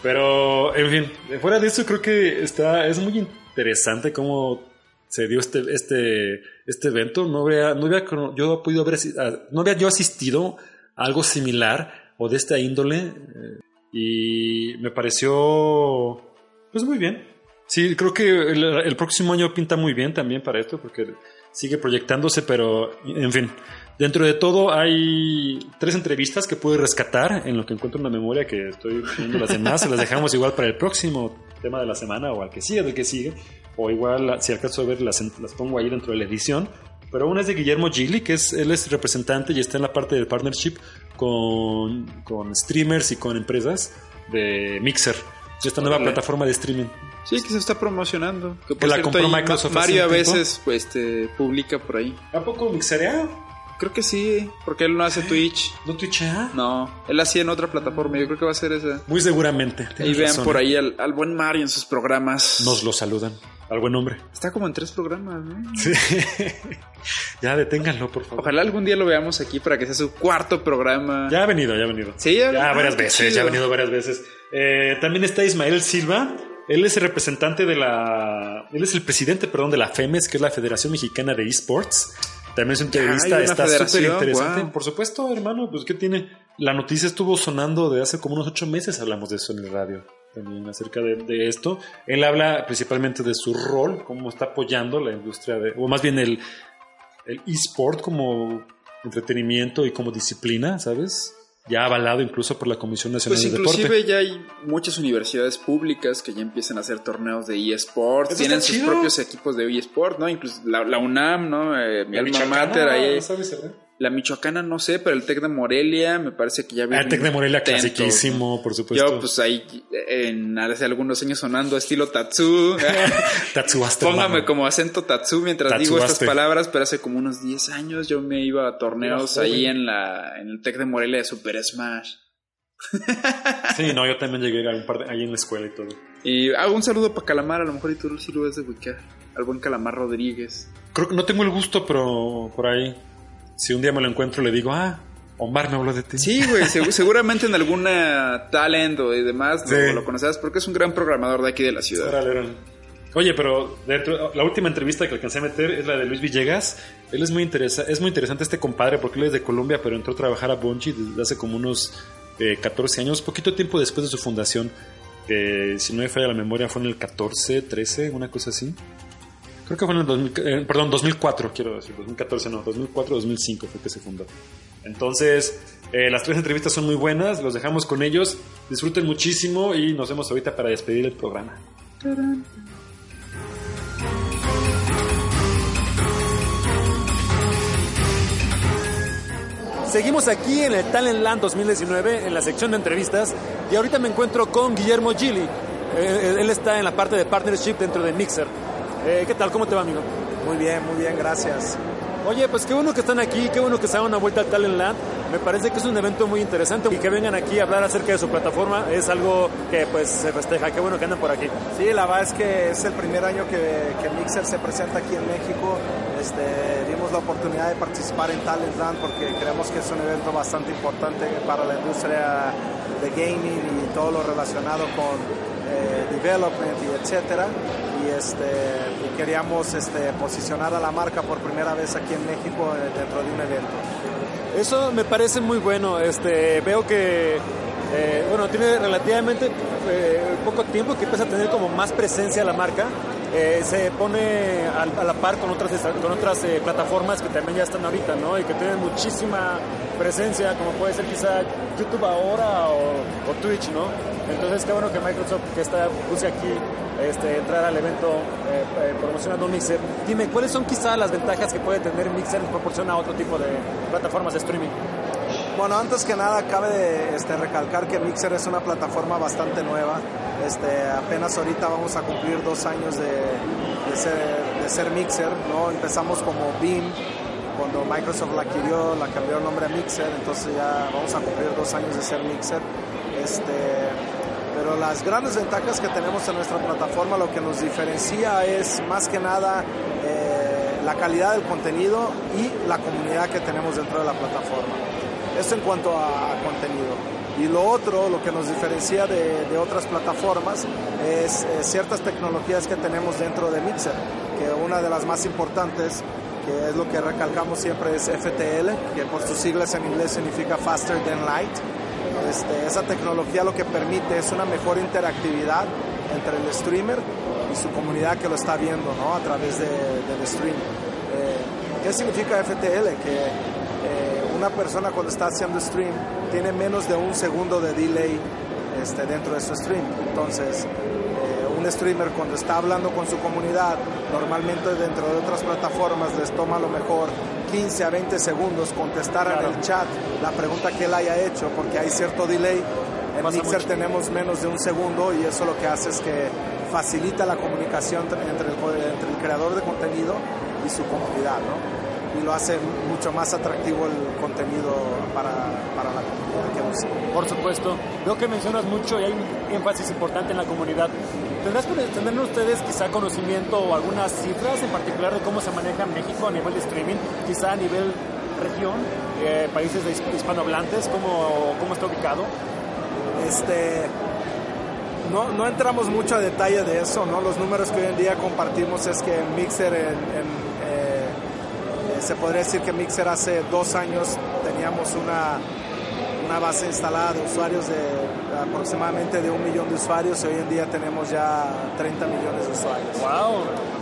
Pero, en fin, fuera de eso, creo que está, es muy interesante cómo se dio este, este, este evento. No había, no había yo podido haber, ah, no había yo asistido a algo similar o de esta índole eh, y me pareció, pues muy bien. Sí, creo que el, el próximo año pinta muy bien también para esto porque sigue proyectándose, pero en fin. Dentro de todo hay tres entrevistas que pude rescatar en lo que encuentro en la memoria que estoy viendo las demás. Se las dejamos igual para el próximo tema de la semana o al que sigue, del que sigue. O igual, si alcanzo a ver, las, las pongo ahí dentro de la edición. Pero una es de Guillermo Gigli, que es, él es representante y está en la parte del partnership con, con streamers y con empresas de Mixer, esta nueva plataforma de streaming. Sí, que se está promocionando. Que, Que la compró Microsoft Mario a veces pues te publica por ahí. ¿A poco mixerea? Creo que sí, porque él no hace Twitch. ¿No twitchea? No, él hacía en otra plataforma. Yo creo que va a ser esa. Muy seguramente. Tienes vean razón. por ahí al, al buen Mario en sus programas. Nos lo saludan. Al buen hombre. Está como en tres programas, ¿no? Sí. ya deténganlo, por favor. Ojalá algún día lo veamos aquí para que sea su cuarto programa. Ya ha venido, ya ha venido. Sí, ya- ya ah, varias qué veces, chido. ya ha venido varias veces. Eh, también está Ismael Silva. Él es el representante de la. Él es el presidente, perdón, de la FEMES, que es la Federación Mexicana de Esports. También su entrevista está súper interesante. Por supuesto, hermano, pues ¿qué tiene? La noticia estuvo sonando de hace como unos ocho meses, hablamos de eso en el radio. También acerca de, de esto. Él habla principalmente de su rol, cómo está apoyando la industria de. O más bien el, el eSport como entretenimiento y como disciplina, ¿sabes? Ya avalado incluso por la Comisión Nacional Pues del Deporte. inclusive ya hay muchas universidades públicas que ya empiezan a hacer torneos de eSports, Eso tienen sus chido. propios equipos de eSports, ¿no? Incluso la, la UNAM, ¿no? Eh, mi alma mater ahí. ¿sabes, verdad? La Michoacana no sé, pero el Tec de Morelia me parece que ya Ah, el Tec de Morelia, clasiquísimo, por supuesto. Yo pues ahí en hace algunos años sonando estilo Tatsu. Tatsuaste, Póngame como acento Tatsu mientras digo estas palabras, pero hace como unos 10 años yo me iba a torneos ahí en la en el Tec de Morelia de Super Smash. Sí, no, yo también llegué a un par de, ahí en la escuela y todo. Y hago un saludo para Calamar, a lo mejor y tú sí lo ves de ubicar. Al buen Calamar Rodríguez. Creo que no tengo el gusto, pero por ahí, si un día me lo encuentro, le digo, ah, Omar me habló de ti. Sí, güey, segu- seguramente en alguna talent o y demás lo, Sí. lo conocerás porque es un gran programador de aquí de la ciudad. Oye, pero dentro, la última entrevista que alcancé a meter es la de Luis Villegas. Él es muy, interesa, es muy interesante este compadre porque él es de Colombia, pero entró a trabajar a Bungie desde hace como unos eh, 14 años, poquito tiempo después de su fundación. Que si no me falla la memoria fue en el 14, 13, una cosa así. Creo que fue en el 2000, eh, perdón, 2004, quiero decir, 2014 no, 2004, 2005 fue que se fundó. Entonces, eh, las tres entrevistas son muy buenas, los dejamos con ellos, disfruten muchísimo y nos vemos ahorita para despedir el programa. Seguimos aquí en el Talent Land 2019, en la sección de entrevistas, y ahorita me encuentro con Guillermo Gili. Eh, él está en la parte de partnership dentro de Mixer. Eh, ¿Qué tal? ¿Cómo te va, amigo? Muy bien, muy bien, gracias. Oye, pues qué bueno que están aquí, qué bueno que se hagan una vuelta al Talent Land. Me parece que es un evento muy interesante y que vengan aquí a hablar acerca de su plataforma es algo que pues se festeja. Qué bueno que andan por aquí. Sí, la verdad es que es el primer año que, que Mixer se presenta aquí en México. Este, dimos la oportunidad de participar en Talent Land porque creemos que es un evento bastante importante para la industria de gaming y todo lo relacionado con eh, development y etcétera. Este, queríamos este, posicionar a la marca por primera vez aquí en México eh, dentro de un evento. Eso me parece muy bueno. Este, veo que eh, tiene relativamente eh, poco tiempo que empieza a tener como más presencia la marca. Se pone a, la par con otras, con otras plataformas que también ya están ahorita, ¿no? Y que tienen muchísima presencia, como puede ser quizá YouTube ahora o, o Twitch, ¿no? Entonces, qué bueno que Microsoft que está, busque aquí este, entrar al evento eh, eh, promocionando Mixer. Dime, ¿cuáles son quizá las ventajas que puede tener Mixer en proporción a otro tipo de plataformas de streaming? Bueno, antes que nada cabe de, este, recalcar que Mixer es una plataforma bastante nueva. Este, apenas ahorita vamos a cumplir dos años de ser Mixer, ¿no? Empezamos como Beam, cuando Microsoft la adquirió, la cambió el nombre a Mixer, entonces ya vamos a cumplir dos años de ser Mixer. Este, pero las grandes ventajas que tenemos en nuestra plataforma, lo que nos diferencia es más que nada eh, la calidad del contenido y la comunidad que tenemos dentro de la plataforma. Esto en cuanto a, contenido. Y lo otro, lo que nos diferencia de, de otras plataformas, es eh, ciertas tecnologías que tenemos dentro de Mixer, que una de las más importantes, que es lo que recalcamos siempre, es FTL, que por sus siglas en inglés significa Faster Than Light. Este, esa tecnología lo que permite es una mejor interactividad entre el streamer y su comunidad que lo está viendo ¿no? a través de, del stream. Eh, ¿Qué significa FTL? Que eh, una persona cuando está haciendo stream tiene menos de un segundo de delay este, dentro de su stream. Entonces, eh, un streamer cuando está hablando con su comunidad, normalmente dentro de otras plataformas les toma lo mejor 15 a 20 segundos contestar en el chat la pregunta que él haya hecho, porque hay cierto delay. En Pasa Mixer mucho. tenemos menos de un segundo y eso lo que hace es que facilita la comunicación entre el, entre el creador de contenido y su comunidad, ¿no? y lo hace mucho más atractivo el contenido para, para la comunidad que usa. Por supuesto. Veo que mencionas mucho y hay un énfasis importante en la comunidad. ¿Tendrás tener ustedes quizá conocimiento o algunas cifras en particular de cómo se maneja México a nivel de streaming? Quizá a nivel región, eh, países de hisp- hispanohablantes, ¿cómo, cómo está ubicado? Este, no, no entramos mucho a detalle de eso, ¿no? Los números que hoy en día compartimos es que Mixer, en, en, eh, se podría decir que Mixer hace dos años teníamos una, una base instalada de usuarios de aproximadamente de un millón de usuarios y hoy en día tenemos ya 30 millones de usuarios. ¡Wow!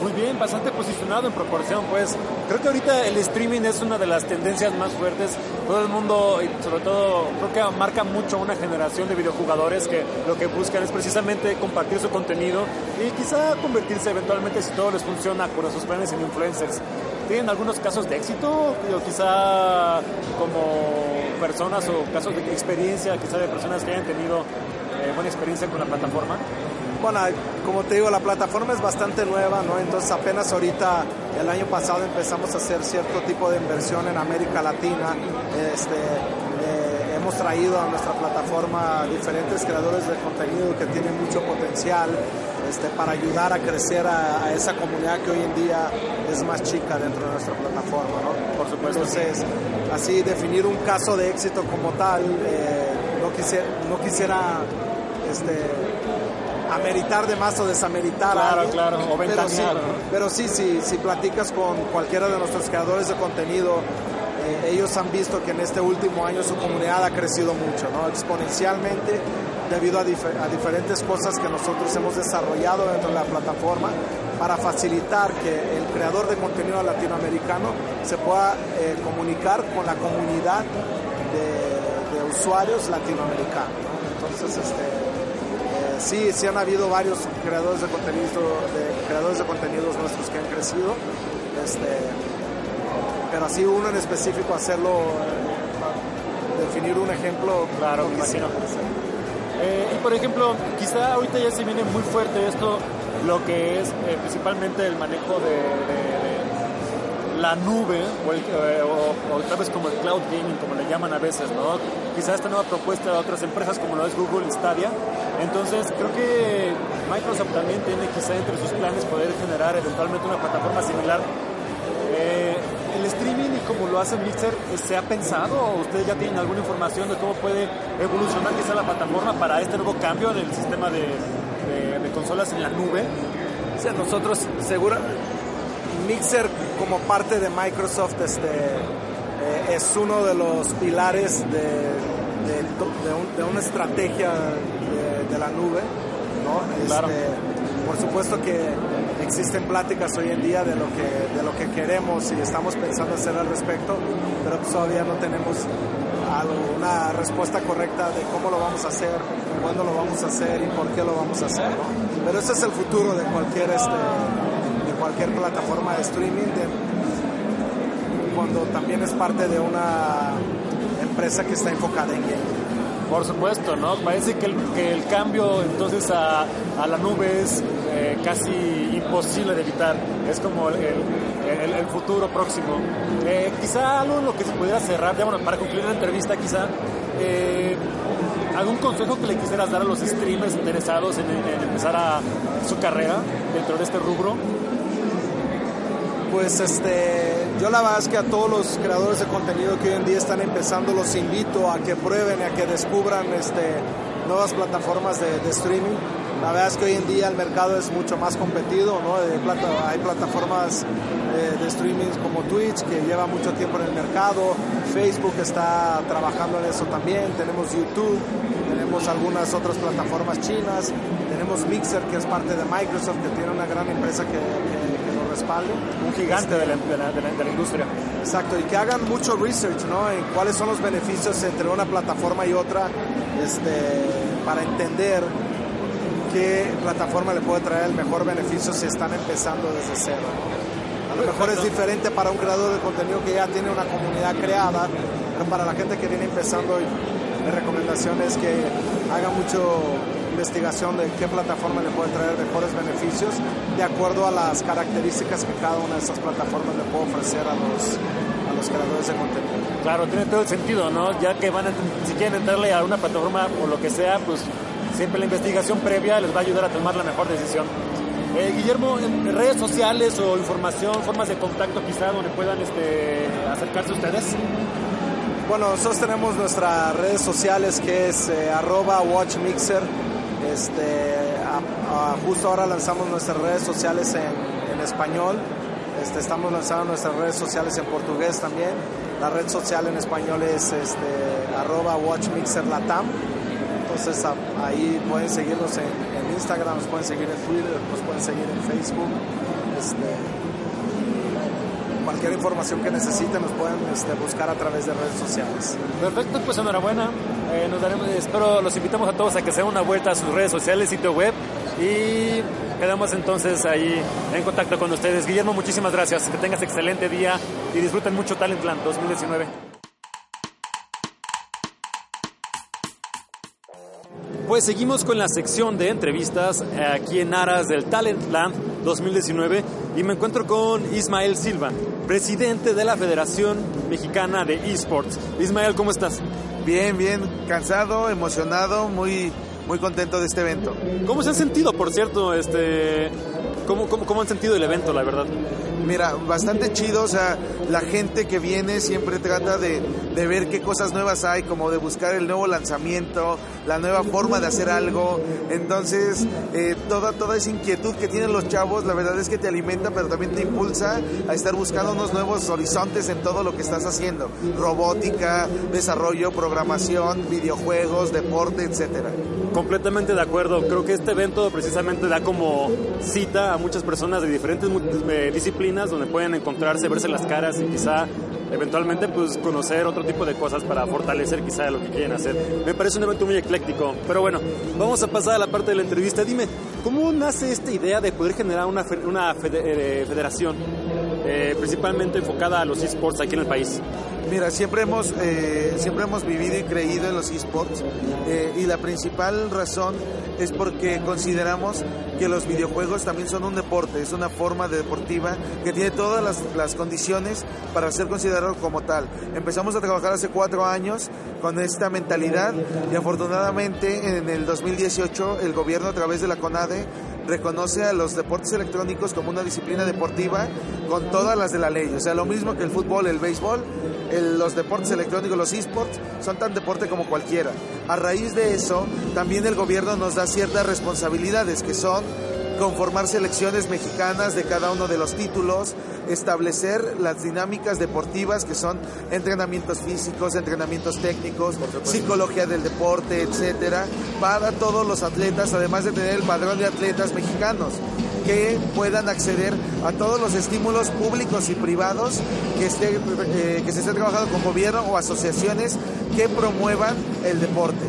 Muy bien, bastante posicionado en proporción, pues. Creo que ahorita el streaming es una de las tendencias más fuertes. Todo el mundo, y sobre todo, creo que marca mucho una generación de videojugadores que lo que buscan es precisamente compartir su contenido y quizá convertirse eventualmente, si todo les funciona, por sus planes en influencers. ¿Tienen algunos casos de éxito? O quizá como personas o casos de experiencia, quizá de personas que hayan tenido eh, buena experiencia con la plataforma. Bueno, como te digo, la plataforma es bastante nueva, ¿no? Entonces apenas ahorita, el año pasado empezamos a hacer cierto tipo de inversión en América Latina. Este, eh, hemos traído a nuestra plataforma diferentes creadores de contenido que tienen mucho potencial este, para ayudar a crecer a, a esa comunidad que hoy en día es más chica dentro de nuestra plataforma, ¿no? Por supuesto. Entonces, así definir un caso de éxito como tal, eh, no, quisiera, no quisiera este, ameritar de más o desameritar Claro, claro, o pero sí, pero sí, sí, si platicas con cualquiera de nuestros creadores de contenido, eh, ellos han visto que en este último año su comunidad ha crecido mucho, ¿no? exponencialmente, debido a, dife- a diferentes cosas que nosotros hemos desarrollado dentro de la plataforma para facilitar que el creador de contenido latinoamericano se pueda eh, comunicar con la comunidad de, de usuarios latinoamericanos. ¿no? Entonces, este, eh, sí, sí han habido varios creadores de contenido, de creadores de contenidos nuestros que han crecido, este, pero así uno en específico hacerlo, eh, definir un ejemplo. Claro, me imagino. Eh, y por ejemplo, quizá ahorita ya se viene muy fuerte esto, lo que es eh, principalmente el manejo de, la nube, o, el- eh, tal vez como el cloud gaming, como le llaman a veces, ¿no? Quizá esta nueva propuesta de otras empresas como lo es Google Stadia. Entonces, creo que Microsoft también tiene quizá entre sus planes poder generar eventualmente una plataforma similar eh, el streaming y como lo hace Mixer, eh, ¿se ha pensado o ustedes ya tienen alguna información de cómo puede evolucionar quizá la plataforma para este nuevo cambio en el sistema de, de- de consolas en la nube? O sea, nosotros seguro Mixer como parte de Microsoft este, eh, es uno de los pilares de, de, de un- de una estrategia de, de la nube. ¿no? Claro. Este, por supuesto que existen pláticas hoy en día de lo que, de lo que queremos y estamos pensando hacer al respecto, pero todavía no tenemos algo- una respuesta correcta de cómo lo vamos a hacer, cuándo lo vamos a hacer y por qué lo vamos a hacer. ¿no? Pero ese es el futuro de cualquier, este, de cualquier plataforma de streaming, de- cuando también es parte de una empresa que está enfocada en gaming. Por supuesto, ¿no? Parece que el, que el cambio entonces a, a la nube es eh, casi imposible de evitar. Es como el, el- el futuro próximo. Eh, quizá algo en lo que se pudiera cerrar, ya bueno, para concluir la entrevista, quizá. eh, ¿Algún consejo que le quisieras dar a los streamers interesados en, en empezar a, su carrera dentro de este rubro? Pues este, yo la verdad es que a todos los creadores de contenido que hoy en día están empezando los invito a que prueben a que descubran este, nuevas plataformas de, de streaming. La verdad es que hoy en día el mercado es mucho más competido, ¿no? Plata- hay plataformas eh, de streaming como Twitch que lleva mucho tiempo en el mercado, Facebook está trabajando en eso también, tenemos YouTube, tenemos algunas otras plataformas chinas, tenemos Mixer que es parte de Microsoft que tiene una gran empresa que, que- respalde. Un gigante de la, de la- de la- de la industria. Exacto, y que hagan mucho research, ¿no? En cuáles son los beneficios entre una plataforma y otra, este, para entender qué plataforma le puede traer el mejor beneficio si están empezando desde cero. A lo mejor es diferente para un creador de contenido que ya tiene una comunidad creada, pero para la gente que viene empezando, mi recomendación es que haga mucho investigación de qué plataforma le puede traer mejores beneficios de acuerdo a las características que cada una de esas plataformas le puede ofrecer a los, a los creadores de contenido. Claro, tiene todo el sentido, ¿no? Ya que van a, si quieren entrarle a una plataforma o lo que sea, pues siempre la investigación previa les va a ayudar a tomar la mejor decisión. Eh, Guillermo, en redes sociales o información, formas de contacto quizá donde puedan este, acercarse ustedes. Bueno, nosotros tenemos nuestras redes sociales que es eh, arroba watchmixer. Este, justo ahora lanzamos nuestras redes sociales en, en español. Este, estamos lanzando nuestras redes sociales en portugués también. La red social en español es este, arroba watchmixerlatam. Entonces ahí pueden seguirnos en, en Instagram, nos pueden seguir en Twitter, nos pueden seguir en Facebook. Este, cualquier información que necesiten nos pueden este, buscar a través de redes sociales. Perfecto, pues enhorabuena. Eh, nos daremos, espero los invitamos a todos a que se den una vuelta a sus redes sociales, sitio web y quedamos entonces ahí en contacto con ustedes. Guillermo, muchísimas gracias. Que tengas excelente día y disfruten mucho Talentland 2019. Pues seguimos con la sección de entrevistas aquí en Aras del Talentland 2019 y me encuentro con Ismael Silva, presidente de la Federación Mexicana de Esports. Ismael, ¿cómo estás? Bien, bien, cansado, emocionado, muy, muy contento de este evento. ¿Cómo se han sentido, por cierto? Este, ¿cómo, cómo, cómo han sentido el evento, la verdad? Mira, bastante chido, o sea, la gente que viene siempre trata de, de ver qué cosas nuevas hay, como de buscar el nuevo lanzamiento, la nueva forma de hacer algo. Entonces, eh, toda, toda esa inquietud que tienen los chavos, la verdad es que te alimenta, pero también te impulsa a estar buscando unos nuevos horizontes en todo lo que estás haciendo. Robótica, desarrollo, programación, videojuegos, deporte, etcétera. Completamente de acuerdo. Creo que este evento precisamente da como cita a muchas personas de diferentes eh, disciplinas donde pueden encontrarse, verse las caras y quizá eventualmente pues conocer otro tipo de cosas para fortalecer quizá lo que quieren hacer. Me parece un evento muy ecléctico. Pero bueno, vamos a pasar a la parte de la entrevista. Dime, ¿cómo nace esta idea de poder generar una, una eh, federación eh, principalmente enfocada a los esports aquí en el país? Mira, siempre hemos, eh, siempre hemos vivido y creído en los esports eh, y la principal razón es porque consideramos que los videojuegos también son un deporte, es una forma de deportiva que tiene todas las, las condiciones para ser considerado como tal. Empezamos a trabajar hace cuatro años con esta mentalidad y afortunadamente en el 2018 el gobierno a través de la CONADE reconoce a los deportes electrónicos como una disciplina deportiva con todas las de la ley. O sea, lo mismo que el fútbol, el béisbol, el- los deportes electrónicos, los esports, son tan deporte como cualquiera. A raíz de eso, también el gobierno nos da ciertas responsabilidades que son conformar selecciones mexicanas de cada uno de los títulos, establecer las dinámicas deportivas que son entrenamientos físicos, entrenamientos técnicos, psicología del deporte, etcétera, para todos los atletas, además de tener el padrón de atletas mexicanos que puedan acceder a todos los estímulos públicos y privados que, esté, eh, que se esté trabajando con gobierno o asociaciones que promuevan el deporte.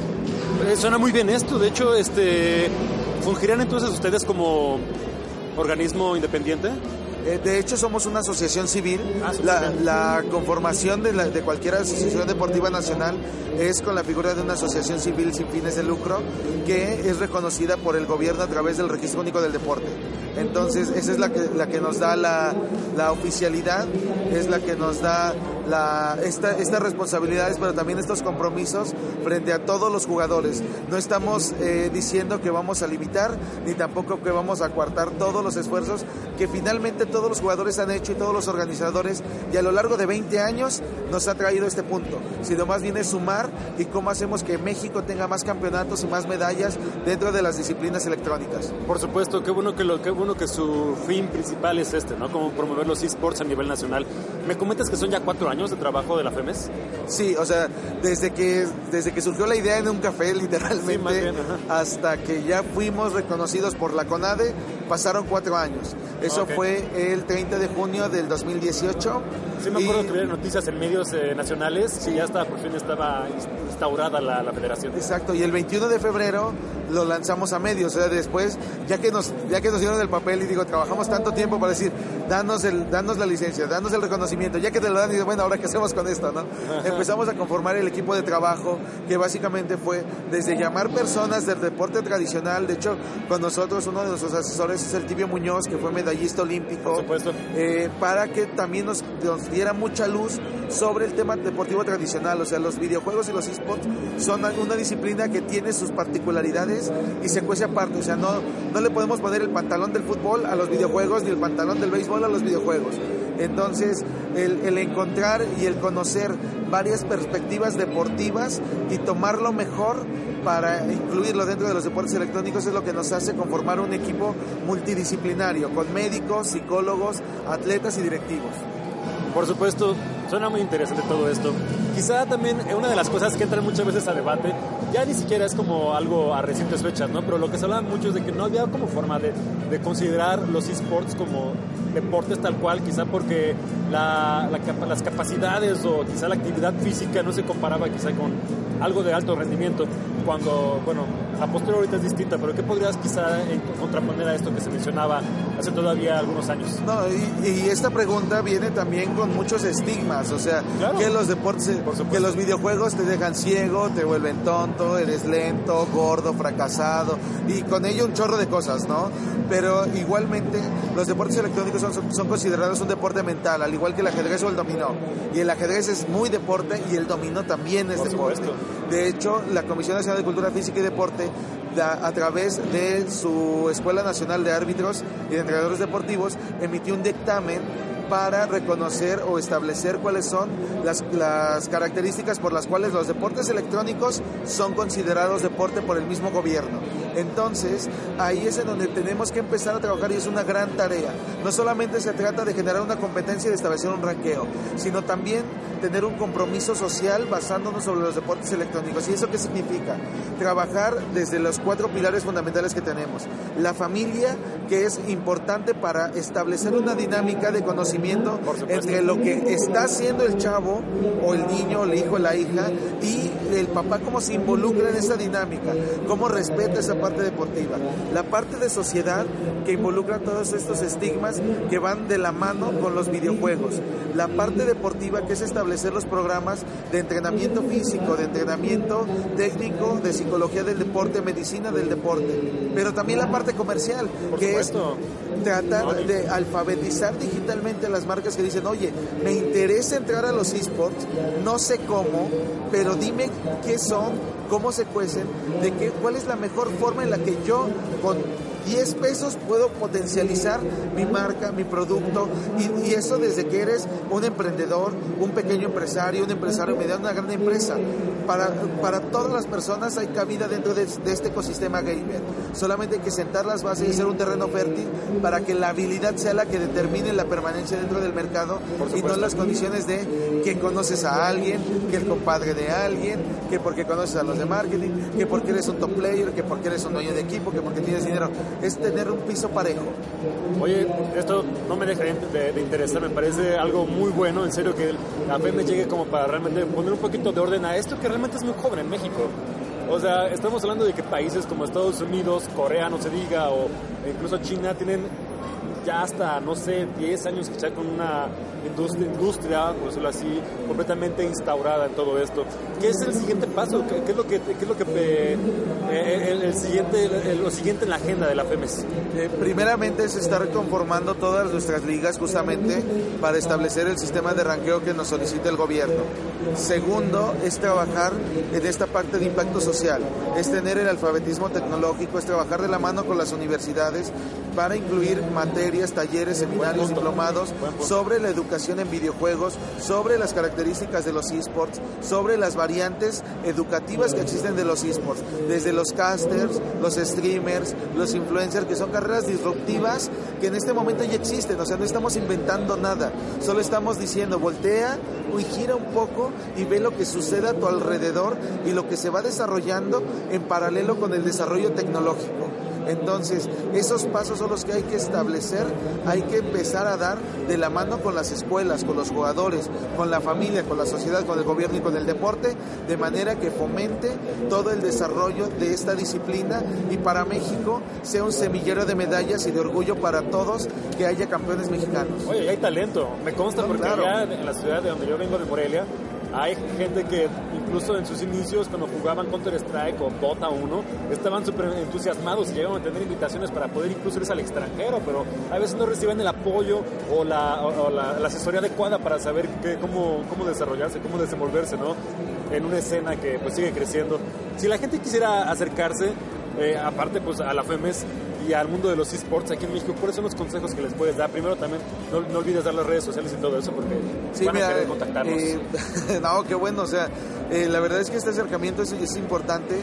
Eh, suena muy bien esto. De hecho, este, ¿fungirían entonces ustedes como organismo independiente? Eh, de hecho, somos una asociación civil. Ah, La, conformación de, la- de cualquier asociación deportiva nacional es con la figura de una asociación civil sin fines de lucro que es reconocida por el gobierno a través del Registro Único del Deporte. Entonces, esa es la que, la que nos da la, la oficialidad, es la que nos da la, esta, estas responsabilidades, pero también estos compromisos frente a todos los jugadores. No estamos eh, diciendo que vamos a limitar, ni tampoco que vamos a coartar todos los esfuerzos que finalmente todos los jugadores han hecho y todos los organizadores, y a lo largo de 20 años nos ha traído este punto, sino más bien es sumar y cómo hacemos que México tenga más campeonatos y más medallas dentro de las disciplinas electrónicas. Por supuesto, qué bueno que lo, qué bueno que su fin principal es este, ¿no? Como promover los esports a nivel nacional. Me comentas que son ya cuatro años de trabajo de la FEMES. Sí, o sea, desde que, desde que surgió la idea en un café, literalmente, Sí, bien, hasta que ya fuimos reconocidos por la CONADE, pasaron cuatro años. Eso fue el 30 de junio del 2018. Sí me acuerdo Y- que noticias en medios eh, nacionales y ya estaba, por fin estaba instaurada la, la federación. Exacto, y el 21 de febrero lo lanzamos a medios, o sea, después, ya que nos, ya que nos dieron el papel y digo, trabajamos tanto tiempo para decir, danos el, danos la licencia, danos el reconocimiento, ya que te lo dan, y bueno, ahora qué hacemos con esto, ¿no? Empezamos a conformar el equipo de trabajo, que básicamente fue desde llamar personas del deporte tradicional, de hecho, con nosotros uno de nuestros asesores es el Tibio Muñoz, que fue medallista olímpico, Por supuesto. eh, para que también nos, nos diera mucha luz sobre el tema deportivo tradicional. O sea, los videojuegos y los esports son una disciplina que tiene sus particularidades y se cuece aparte. O sea, no, no le podemos poner el pantalón del fútbol a los videojuegos ni el pantalón del béisbol a los videojuegos. Entonces, el, encontrar y el conocer varias perspectivas deportivas y tomarlo mejor para incluirlo dentro de los deportes electrónicos es lo que nos hace conformar un equipo multidisciplinario con médicos, psicólogos, atletas y directivos. Por supuesto, suena muy interesante todo esto. Quizá también eh, una de las cosas que entran muchas veces a debate, ya ni siquiera es como algo a recientes fechas, ¿no? Pero lo que se hablaba mucho es de que no había como forma de, de considerar los esports como deportes tal cual, quizá porque la, la las capacidades o quizá la actividad física no se comparaba quizá con algo de alto rendimiento, cuando, bueno, la postura ahorita es distinta, pero ¿qué podrías quizá en- contraponer a esto que se mencionaba hace todavía algunos años? No, y, y esta pregunta viene también con muchos estigmas, o sea, Claro. que los deportes, que los videojuegos te dejan ciego, te vuelven tonto, eres lento, gordo, fracasado, y con ello un chorro de cosas, ¿no? Pero igualmente los deportes electrónicos son, son considerados un deporte mental, al igual que el ajedrez o el dominó. Y el ajedrez es muy deporte y el dominó también es Por deporte. supuesto. De hecho, la Comisión Nacional de Cultura Física y Deporte, a través de su Escuela Nacional de Árbitros y de Entrenadores Deportivos, emitió un dictamen para reconocer o establecer cuáles son las, las características por las cuales los deportes electrónicos son considerados deporte por el mismo gobierno. Entonces, ahí es en donde tenemos que empezar a trabajar y es una gran tarea. No solamente se trata de generar una competencia y de establecer un ranqueo, sino también tener un compromiso social basándonos sobre los deportes electrónicos. ¿Y eso qué significa? Trabajar desde los cuatro pilares fundamentales que tenemos. La familia, que es importante para establecer una dinámica de conocimiento Entre lo que está haciendo el chavo o el niño, el hijo, la hija y el papá cómo se involucra en esa dinámica, cómo respeta esa parte deportiva. La parte de sociedad que involucra todos estos estigmas que van de la mano con los videojuegos. La parte deportiva que es establecer los programas de entrenamiento físico, de entrenamiento técnico, de psicología del deporte, medicina del deporte. Pero también la parte comercial, Por que supuesto. es tratar de alfabetizar digitalmente a las marcas que dicen, oye, me interesa entrar a los esports, no sé cómo, pero dime qué son, cómo se cuecen, de qué, cuál es la mejor forma en la que yo con 10 pesos puedo potencializar mi marca, mi producto, y, y eso desde que eres un emprendedor, un pequeño empresario, un empresario mediano, una gran empresa. Para, para todas las personas hay cabida dentro de, de este ecosistema gamer. Solamente hay que sentar las bases y hacer un terreno fértil para que la habilidad sea la que determine la permanencia dentro del mercado y no las condiciones de que conoces a alguien, que el compadre de alguien, que porque conoces a los de marketing, que porque eres un top player, que porque eres un dueño de equipo, que porque tienes dinero. Es tener un piso parejo. Oye, esto no me deja de, de interesar, me parece algo muy bueno, en serio, que la me llegue como para realmente poner un poquito de orden a esto que realmente es muy joven en México. O sea, estamos hablando de que países como Estados Unidos, Corea, no se diga, o incluso China, tienen ya hasta, no sé, 10 años quizá con una industria, industria por decirlo así, completamente instaurada en todo esto. ¿Qué es el siguiente paso? ¿Qué, qué es lo que, qué es lo que eh, eh, el, el siguiente, el- lo siguiente en la agenda de la FEMES? Eh, primeramente es estar conformando todas nuestras ligas justamente para establecer el sistema de ranqueo que nos solicita el gobierno. Segundo es trabajar en esta parte de impacto social, es tener el alfabetismo tecnológico, es trabajar de la mano con las universidades para incluir materias, talleres, seminarios, diplomados sobre la educación en videojuegos, sobre las características de los esports, sobre las variantes educativas que existen de los esports, desde los casters, los streamers, los influencers, que son carreras disruptivas que en este momento ya existen, o sea, no estamos inventando nada, solo estamos diciendo, voltea y gira un poco y ve lo que sucede a tu alrededor y lo que se va desarrollando en paralelo con el desarrollo tecnológico. Entonces, esos pasos son los que hay que establecer, hay que empezar a dar de la mano con las escuelas, con los jugadores, con la familia, con la sociedad, con el gobierno y con el deporte, de manera que fomente todo el desarrollo de esta disciplina y para México sea un semillero de medallas y de orgullo para todos que haya campeones mexicanos. Oye, hay talento, me consta No, porque claro. allá en la ciudad de donde yo vengo, de Morelia, hay gente que incluso en sus inicios, cuando jugaban Counter-Strike o Dota 1, estaban súper entusiasmados y llegaban a tener invitaciones para poder incluso irse al extranjero, pero a veces no reciben el apoyo o la, asesoría adecuada para saber qué- cómo, cómo desarrollarse, cómo desenvolverse, ¿no? En una escena que pues sigue creciendo. Si la gente quisiera acercarse, eh, aparte pues a la FEMES y al mundo de los esports aquí en México, ¿cuáles son los consejos que les puedes dar? Primero también, no, no olvides dar las redes sociales y todo eso porque Sí, van a mira, querer contactarnos. eh, no, qué bueno, o sea, eh, la verdad es que este acercamiento es, es importante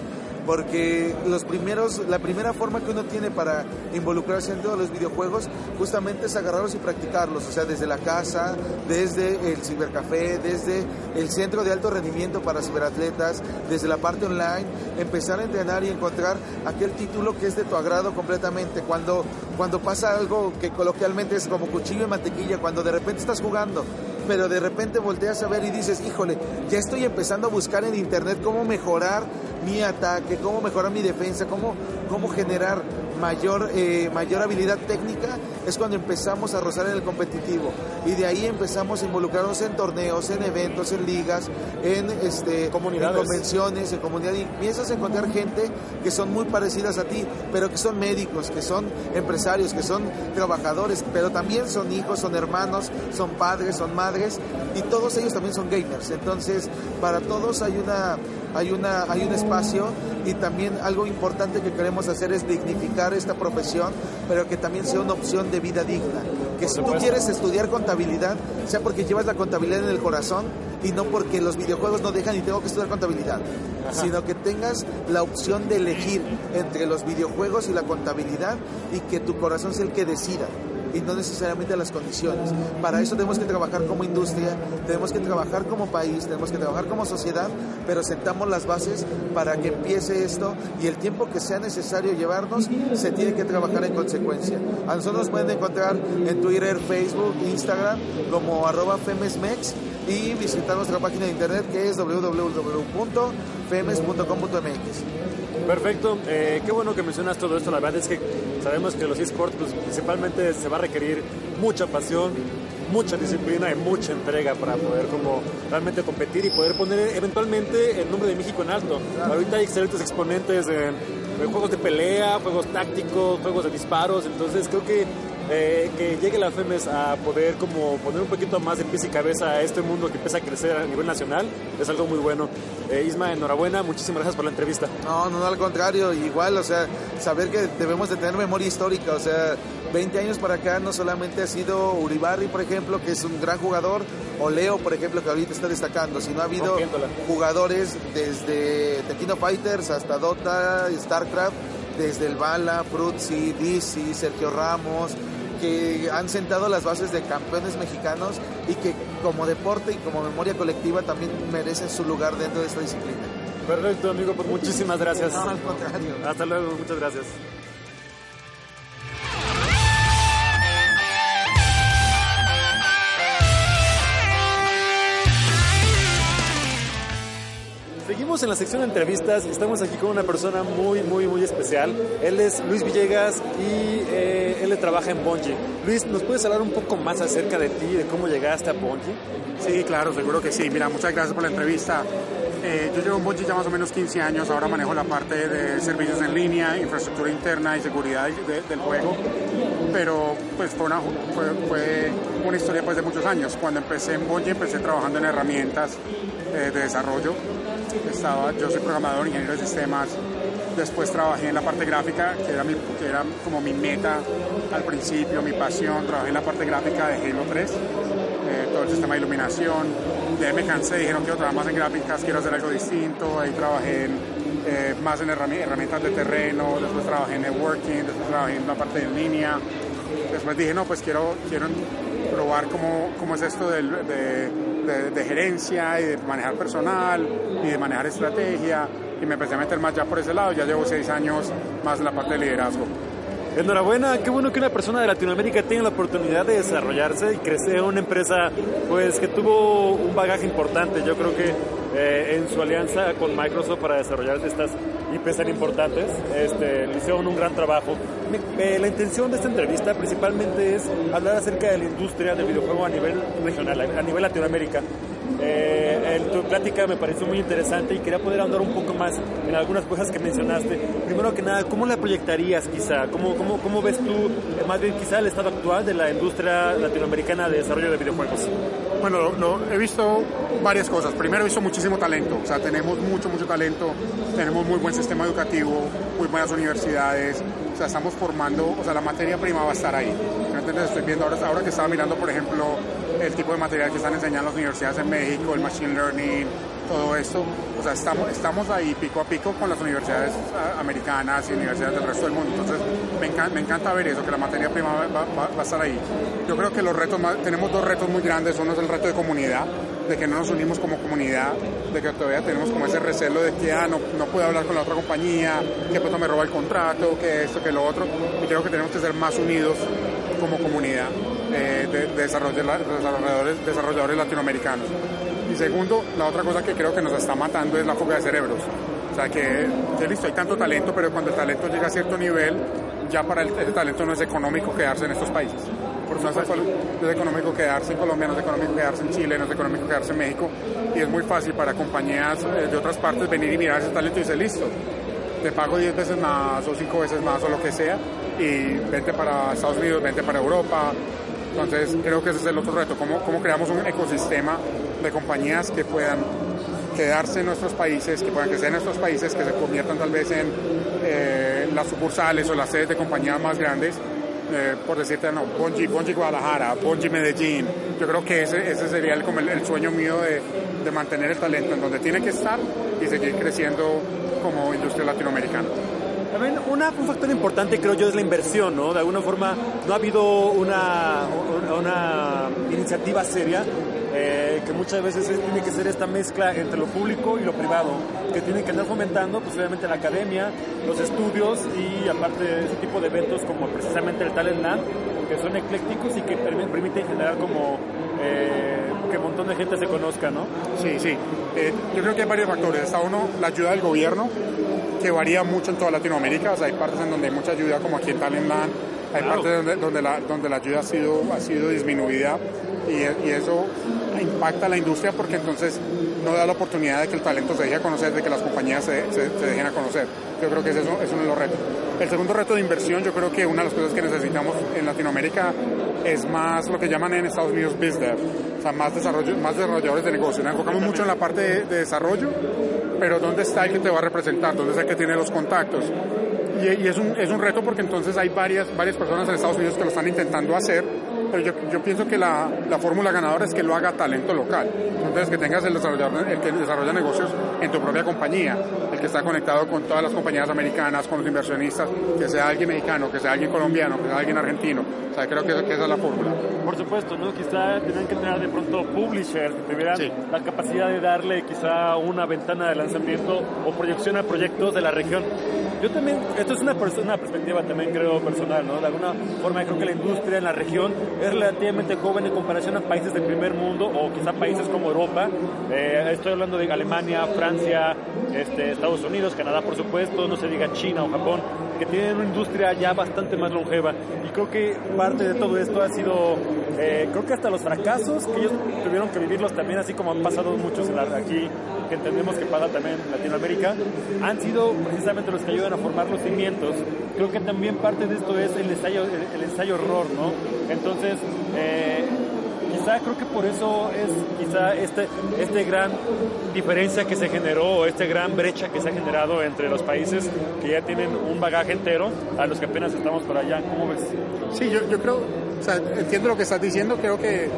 porque los primeros, la primera forma que uno tiene para involucrarse en todos los videojuegos justamente es agarrarlos y practicarlos, o sea, desde la casa, desde el cibercafé, desde el centro de alto rendimiento para ciberatletas, desde la parte online, empezar a entrenar y encontrar aquel título que es de tu agrado completamente. Cuando, cuando pasa algo que coloquialmente es como cuchillo y mantequilla, cuando de repente estás jugando pero de repente volteas a ver y dices, híjole, ya estoy empezando a buscar en internet cómo mejorar mi ataque, cómo mejorar mi defensa, cómo, cómo generar mayor, eh, mayor habilidad técnica, es cuando empezamos a rozar en el competitivo. Y de ahí empezamos a involucrarnos en torneos, en eventos, en ligas, en, este, Comunidades. en convenciones, en comunidad. Y empiezas a encontrar gente que son muy parecidas a ti, pero que son médicos, que son empresarios, que son trabajadores, pero también son hijos, son hermanos, son padres, son madres, y todos ellos también son gamers. Entonces, para todos hay una hay una hay un espacio y también algo importante que queremos hacer es dignificar esta profesión, pero que también sea una opción de vida digna. Que si tú quieres estudiar contabilidad, sea porque llevas la contabilidad en el corazón y no porque los videojuegos no dejan y tengo que estudiar contabilidad, sino que tengas la opción de elegir entre los videojuegos y la contabilidad y que tu corazón sea el que decida y no necesariamente las condiciones. Para eso tenemos que trabajar como industria, tenemos que trabajar como país, tenemos que trabajar como sociedad, pero sentamos las bases para que empiece esto y el tiempo que sea necesario llevarnos se tiene que trabajar en consecuencia. A nosotros nos pueden encontrar en Twitter, Facebook, Instagram como arroba femesmex y visitar nuestra página de internet que es www.femes.com.mx. Perfecto, eh, qué bueno que mencionas todo esto. La verdad es que sabemos que los esports pues, principalmente se va a requerir mucha pasión, mucha disciplina y mucha entrega para poder como realmente competir y poder poner eventualmente el nombre de México en alto. Ahorita hay excelentes exponentes en, en juegos de pelea, juegos tácticos, juegos de disparos, entonces creo que eh, que llegue la FEMES a poder como poner un poquito más de pies y cabeza a este mundo que empieza a crecer a nivel nacional es algo muy bueno. Eh, Isma, enhorabuena, muchísimas gracias por la entrevista. No, no, no, al contrario, igual, o sea, saber que debemos de tener memoria histórica, o sea, 20 años para acá no solamente ha sido Uribarri, por ejemplo, que es un gran jugador, o Leo, por ejemplo, que ahorita está destacando, sino ha habido jugadores desde Tequino Fighters hasta Dota, StarCraft, desde el Bala, Fruzzi, Dizzy, Sergio Ramos, que han sentado las bases de campeones mexicanos y que como deporte y como memoria colectiva también merecen su lugar dentro de esta disciplina. Perfecto, amigo, pues muchísimas gracias. No, al contrario. Hasta luego, muchas gracias. Seguimos en la sección de entrevistas. Estamos aquí con una persona muy, muy, muy especial. Él es Luis Villegas y eh, él trabaja en Bungie. Luis, ¿nos puedes hablar un poco más acerca de ti, de cómo llegaste a Bungie? Sí, claro, seguro que sí. Mira, muchas gracias por la entrevista. Eh, yo llevo en Bungie ya más o menos 15 años, ahora manejo la parte de servicios en línea, infraestructura interna y seguridad de- del juego, pero pues fue una, fue, una historia pues de muchos años. Cuando empecé en Bungie empecé trabajando en herramientas eh, de desarrollo. Estaba, yo soy programador, ingeniero de sistemas, después trabajé en la parte gráfica, que era, mi, que era como mi meta al principio, mi pasión, trabajé en la parte gráfica de Halo 3 eh, todo el sistema de iluminación. De ahí me cansé, dijeron quiero trabajar más en gráficas, quiero hacer algo distinto. Ahí trabajé en, eh, más en herrami- herramientas de terreno, después trabajé en networking, después trabajé en la parte de línea. Después dije, no, pues quiero, quiero probar cómo, cómo es esto del- de, de- gerencia y de manejar personal y de manejar estrategia. Y me empecé a meter más ya por ese lado. Ya llevo seis años más en la parte de liderazgo. Enhorabuena, qué bueno que una persona de Latinoamérica tenga la oportunidad de desarrollarse y crecer en una empresa pues que tuvo un bagaje importante. Yo creo que eh, en su alianza con Microsoft para desarrollar estas IPs tan importantes, este, le hicieron un gran trabajo. Me- eh, la intención de esta entrevista principalmente es hablar acerca de la industria del videojuego a nivel regional, a nivel Latinoamérica. Eh, el- tu plática me pareció muy interesante y quería poder ahondar un poco más en algunas cosas que mencionaste. Primero que nada, ¿cómo la proyectarías quizá? ¿Cómo, cómo, cómo ves tú, eh, más bien quizá el estado actual de la industria latinoamericana de desarrollo de videojuegos? Bueno, he visto varias cosas. Primero, he visto muchísimo talento. O sea, tenemos mucho, mucho talento. Tenemos muy buen sistema educativo, muy buenas universidades. O sea, estamos formando, o sea, la materia prima va a estar ahí. ¿Me entiendes? Estoy viendo ahora, ahora que estaba mirando, por ejemplo, el tipo de material que están enseñando las universidades en México, el machine learning, todo esto. O sea, estamos, estamos ahí pico a pico con las universidades americanas y universidades del resto del mundo. Entonces, me encanta, ver eso, que la materia prima va, a estar ahí. Yo creo que los retos, más- tenemos dos retos muy grandes. Uno es el reto de comunidad, de que no nos unimos como comunidad, de que todavía tenemos como ese recelo de que ah, no, no puedo hablar con la otra compañía, que pronto me roba el contrato, que esto, que lo otro. Y creo que tenemos que ser más unidos como comunidad eh, de, desarrolladores, desarrolladores latinoamericanos. Y segundo, la otra cosa que creo que nos está matando es la fuga de cerebros. O sea, que, que listo, hay tanto talento, pero cuando el talento llega a cierto nivel, ya para el, el talento no es económico quedarse en estos países. Por no es, no es económico quedarse en Colombia, no es económico quedarse en Chile, no es económico quedarse en México. Y es muy fácil para compañías eh, de otras partes venir y mirar ese talento y decir, listo, te pago 10 veces más o 5 veces más o lo que sea y vente para Estados Unidos, vente para Europa. Entonces creo que ese es el otro reto, cómo, cómo creamos un ecosistema de compañías que puedan quedarse en nuestros países, que puedan crecer en nuestros países, que se conviertan tal vez en eh, las sucursales o las sedes de compañías más grandes. eh, por decirte, no, Bungie, Bungie Guadalajara, Bungie Medellín. Yo creo que ese, ese sería el, como el, sueño mío de mantener el talento en donde tiene que estar y seguir creciendo como industria latinoamericana. También una- un factor importante creo yo es la inversión, ¿no? De alguna forma no ha habido una, una, iniciativa seria eh, que muchas veces es- tiene que ser esta mezcla entre lo público y lo privado, que tiene que andar fomentando pues obviamente la academia, los estudios y aparte ese tipo de eventos como precisamente el Talent Land, que son eclécticos y que permi- permiten generar como eh, que un montón de gente se conozca, ¿no? Sí, sí. Eh, yo creo que hay varios factores. Está uno, la ayuda del gobierno, que varía mucho en toda Latinoamérica. O sea, hay partes en donde hay mucha ayuda, como aquí en Talent Land. Hay Claro. partes donde, donde, la, donde la ayuda ha sido, ha sido disminuida y, y eso impacta a la industria porque entonces no da la oportunidad de que el talento se deje a conocer, de que las compañías se, se- se dejen a conocer. Yo creo que ese es uno, es uno de los retos. El segundo reto de inversión, yo creo que una de las cosas que necesitamos en Latinoamérica es más lo que llaman en Estados Unidos biz dev, o sea, más, desarrollo, más desarrolladores de negocio. Nos enfocamos mucho en la parte de, de desarrollo, pero ¿dónde está el que te va a representar? ¿Dónde está el que tiene los contactos? Y, y es, un, es un reto porque entonces hay varias, varias personas en Estados Unidos que lo están intentando hacer, pero yo, yo pienso que la, la fórmula ganadora es que lo haga talento local. Entonces que tengas el desarrollador, el que desarrolla negocios en tu propia compañía, el que está conectado con todas las compañías americanas, con los inversionistas, que sea alguien mexicano, que sea alguien colombiano, que sea alguien argentino. O sea, creo que, que esa es la fórmula. Por supuesto, ¿no? Quizá tendrían que tener de pronto publishers que tuvieran Sí. la capacidad de darle quizá una ventana de lanzamiento o proyección a proyectos de la región. Yo también, esto es una, pers- una perspectiva también creo personal, ¿no? De alguna forma creo que la industria en la región es relativamente joven en comparación a países del primer mundo o quizá países como Europa. Eh, estoy hablando de Alemania, Francia, este, Estados Unidos, Canadá, por supuesto, no se diga China o Japón, que tienen una industria ya bastante más longeva. Y creo que parte de todo esto ha sido, eh, creo que hasta los fracasos que ellos tuvieron que vivirlos también, así como han pasado muchos en la- aquí, que entendemos que pasa también en Latinoamérica, han sido precisamente los que ayudan a formar los cimientos. Creo que también parte de esto es el ensayo, el, el ensayo horror, ¿no? Entonces, eh, quizá creo que por eso es quizá este, este gran diferencia que se generó, esta gran brecha que se ha generado entre los países que ya tienen un bagaje entero a los que apenas estamos por allá. ¿Cómo ves? Sí, yo, yo creo, o sea, entiendo lo que estás diciendo, creo que,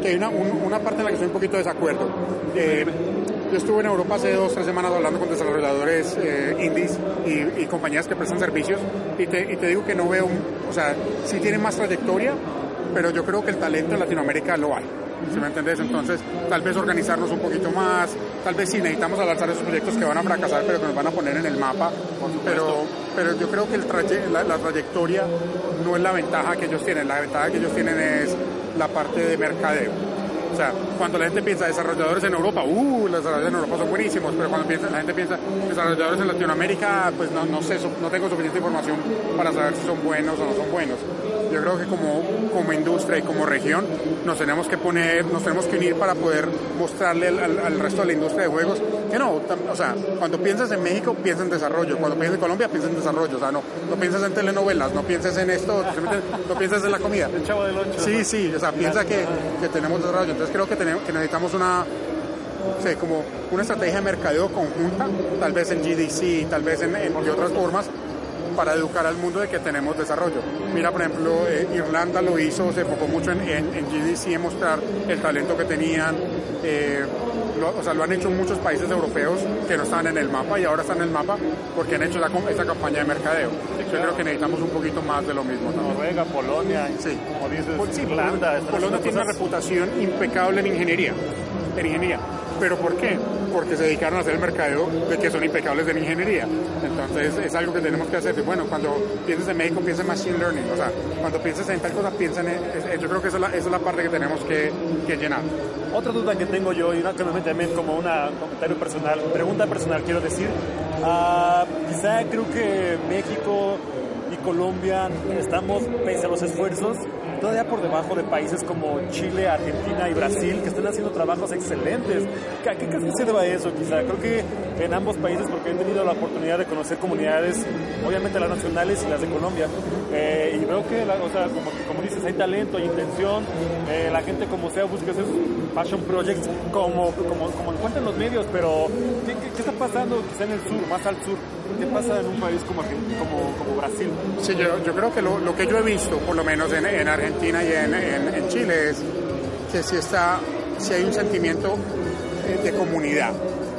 que hay una, un- una parte en la que estoy un poquito de desacuerdo. Eh, yo estuve en Europa hace dos, tres semanas hablando con desarrolladores eh, indies y, y compañías que prestan servicios y te, y te digo que no veo, un- o sea, sí tienen más trayectoria, pero yo creo que el talento en Latinoamérica lo hay. ¿Sí me entendés? Entonces, tal vez organizarnos un poquito más, tal vez sí necesitamos lanzar esos proyectos que van a fracasar, pero que nos van a poner en el mapa. Pero, pero yo creo que el traye- la, la trayectoria no es la ventaja que ellos tienen, la ventaja que ellos tienen es la parte de mercadeo. O sea, cuando la gente piensa desarrolladores en Europa, uh, los desarrolladores en Europa son buenísimos, pero cuando piensa, la gente piensa desarrolladores en Latinoamérica, pues no, no sé, no tengo suficiente información para saber si son buenos o no son buenos. Yo creo que como, como industria y como región nos tenemos que poner, nos tenemos que unir para poder mostrarle al, al- al resto de la industria de juegos que no, tam- o sea, cuando piensas en México, piensa en desarrollo, cuando piensas en Colombia, piensa en desarrollo, o sea, no, no piensas en telenovelas, no pienses en esto, no piensas en la comida. El chavo del ocho. Sí, sí, o sea, piensa que, que tenemos desarrollo. Entonces creo que, tenemos, que necesitamos una, como una estrategia de mercadeo conjunta, tal vez en GDC, tal vez en, en- de otras formas, para educar al mundo de que tenemos desarrollo. Mira, por ejemplo, eh, Irlanda lo hizo, se enfocó mucho en, en, en GDC, en mostrar el talento que tenían. eh, lo- o sea, lo han hecho muchos países europeos que no estaban en el mapa y ahora están en el mapa porque han hecho la esta campaña de mercadeo. Yo creo que necesitamos un poquito más de lo mismo también. Noruega, Polonia, Sí. como dices, Pues sí, Irlanda. Polonia haciendo tiene una reputación impecable en ingeniería. En ingeniería. ¿Pero por qué? Porque se dedicaron a hacer el mercadeo de que son impecables en ingeniería. Entonces es algo que tenemos que hacer. Bueno, cuando pienses en México, piensa en Machine Learning. O sea, cuando pienses en tal cosa, piensa en... es- Yo creo que esa es la, esa es la parte que tenemos que, que llenar. Otra duda que tengo yo, y una que me también como una- un comentario personal, pregunta personal quiero decir, ah, quizá creo que México y Colombia estamos, pese a los esfuerzos, todavía por debajo de países como Chile, Argentina y Brasil, que están haciendo trabajos excelentes. ¿Qué, qué crees se deba a eso quizá? Creo que en ambos países, porque he tenido la oportunidad de conocer comunidades, obviamente las nacionales y las de Colombia, eh, y veo que, la- o sea, como, como dices, hay talento, hay intención, eh, la gente como sea busca esos passion projects como, como, como encuentran los medios, pero ¿qué, qué, qué está pasando quizá en el sur, más al sur? ¿Qué pasa en un país como, como, como Brasil? Sí, yo, yo creo que lo, lo que yo he visto, por lo menos en, en Argentina y en, en- en Chile, es que si, está, si hay un sentimiento eh, de comunidad,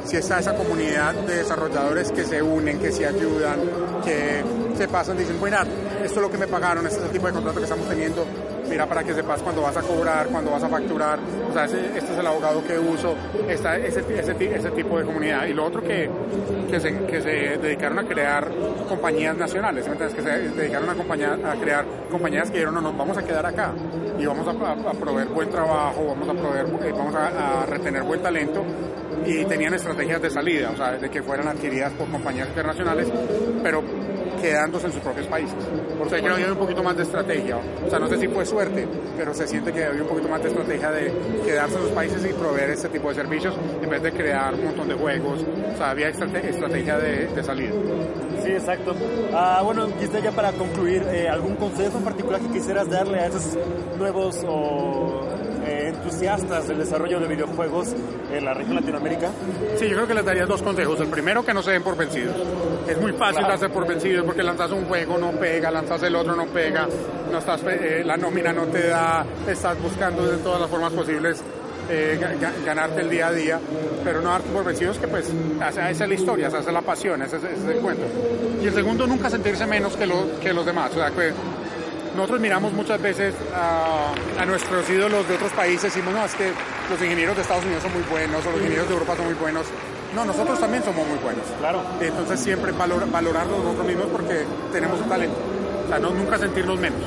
si está esa comunidad de desarrolladores que se unen, que se ayudan, que se pasan, dicen, bueno, esto es lo que me pagaron, este es el tipo de contrato que estamos teniendo, mira para que sepas cuándo vas a cobrar, cuándo vas a facturar, o sea, este es el abogado que uso, está ese, ese, ese tipo de comunidad. Y lo otro que, que, se, que se dedicaron a crear compañías nacionales, ¿sí me entiendes? que se dedicaron a, crear compañías que dijeron, no, nos vamos a quedar acá y vamos a proveer buen trabajo, vamos a proveer, eh, vamos a, a retener buen talento y tenían estrategias de salida, o sea, de que fueran adquiridas por compañías internacionales, pero quedándose en sus propios países. Por eso creo que hay un poquito más de estrategia. O sea, no sé si fue suerte, pero se siente que había un poquito más de estrategia de quedarse en sus países y proveer este tipo de servicios en vez de crear un montón de juegos. O sea, había estrate- estrategia de, de salida. Sí, exacto. Ah, bueno, quizá ya para concluir, eh, ¿algún consejo en particular que quisieras darle a esos nuevos o, entusiastas del desarrollo de videojuegos en la región Latinoamérica? Sí, yo creo que les daría dos consejos. El primero, que no se den por vencidos. Es muy fácil Claro. darse por vencidos porque lanzas un juego, no pega, lanzas el otro, no pega, no estás, eh, la nómina no te da, estás buscando de todas las formas posibles eh, ga- ga- ganarte el día a día, pero no darte por vencidos que pues esa, es la historia, esa es la pasión, ese, es- ese es el cuento. Y el segundo, nunca sentirse menos que, lo- que los demás. O sea, que nosotros miramos muchas veces a, a nuestros ídolos de otros países y decimos, no, es que los ingenieros de Estados Unidos son muy buenos o los ingenieros de Europa son muy buenos. No, nosotros también somos muy buenos. Claro. Entonces siempre valor, valorarnos nosotros mismos porque tenemos un talento. O sea, no, nunca sentirnos menos.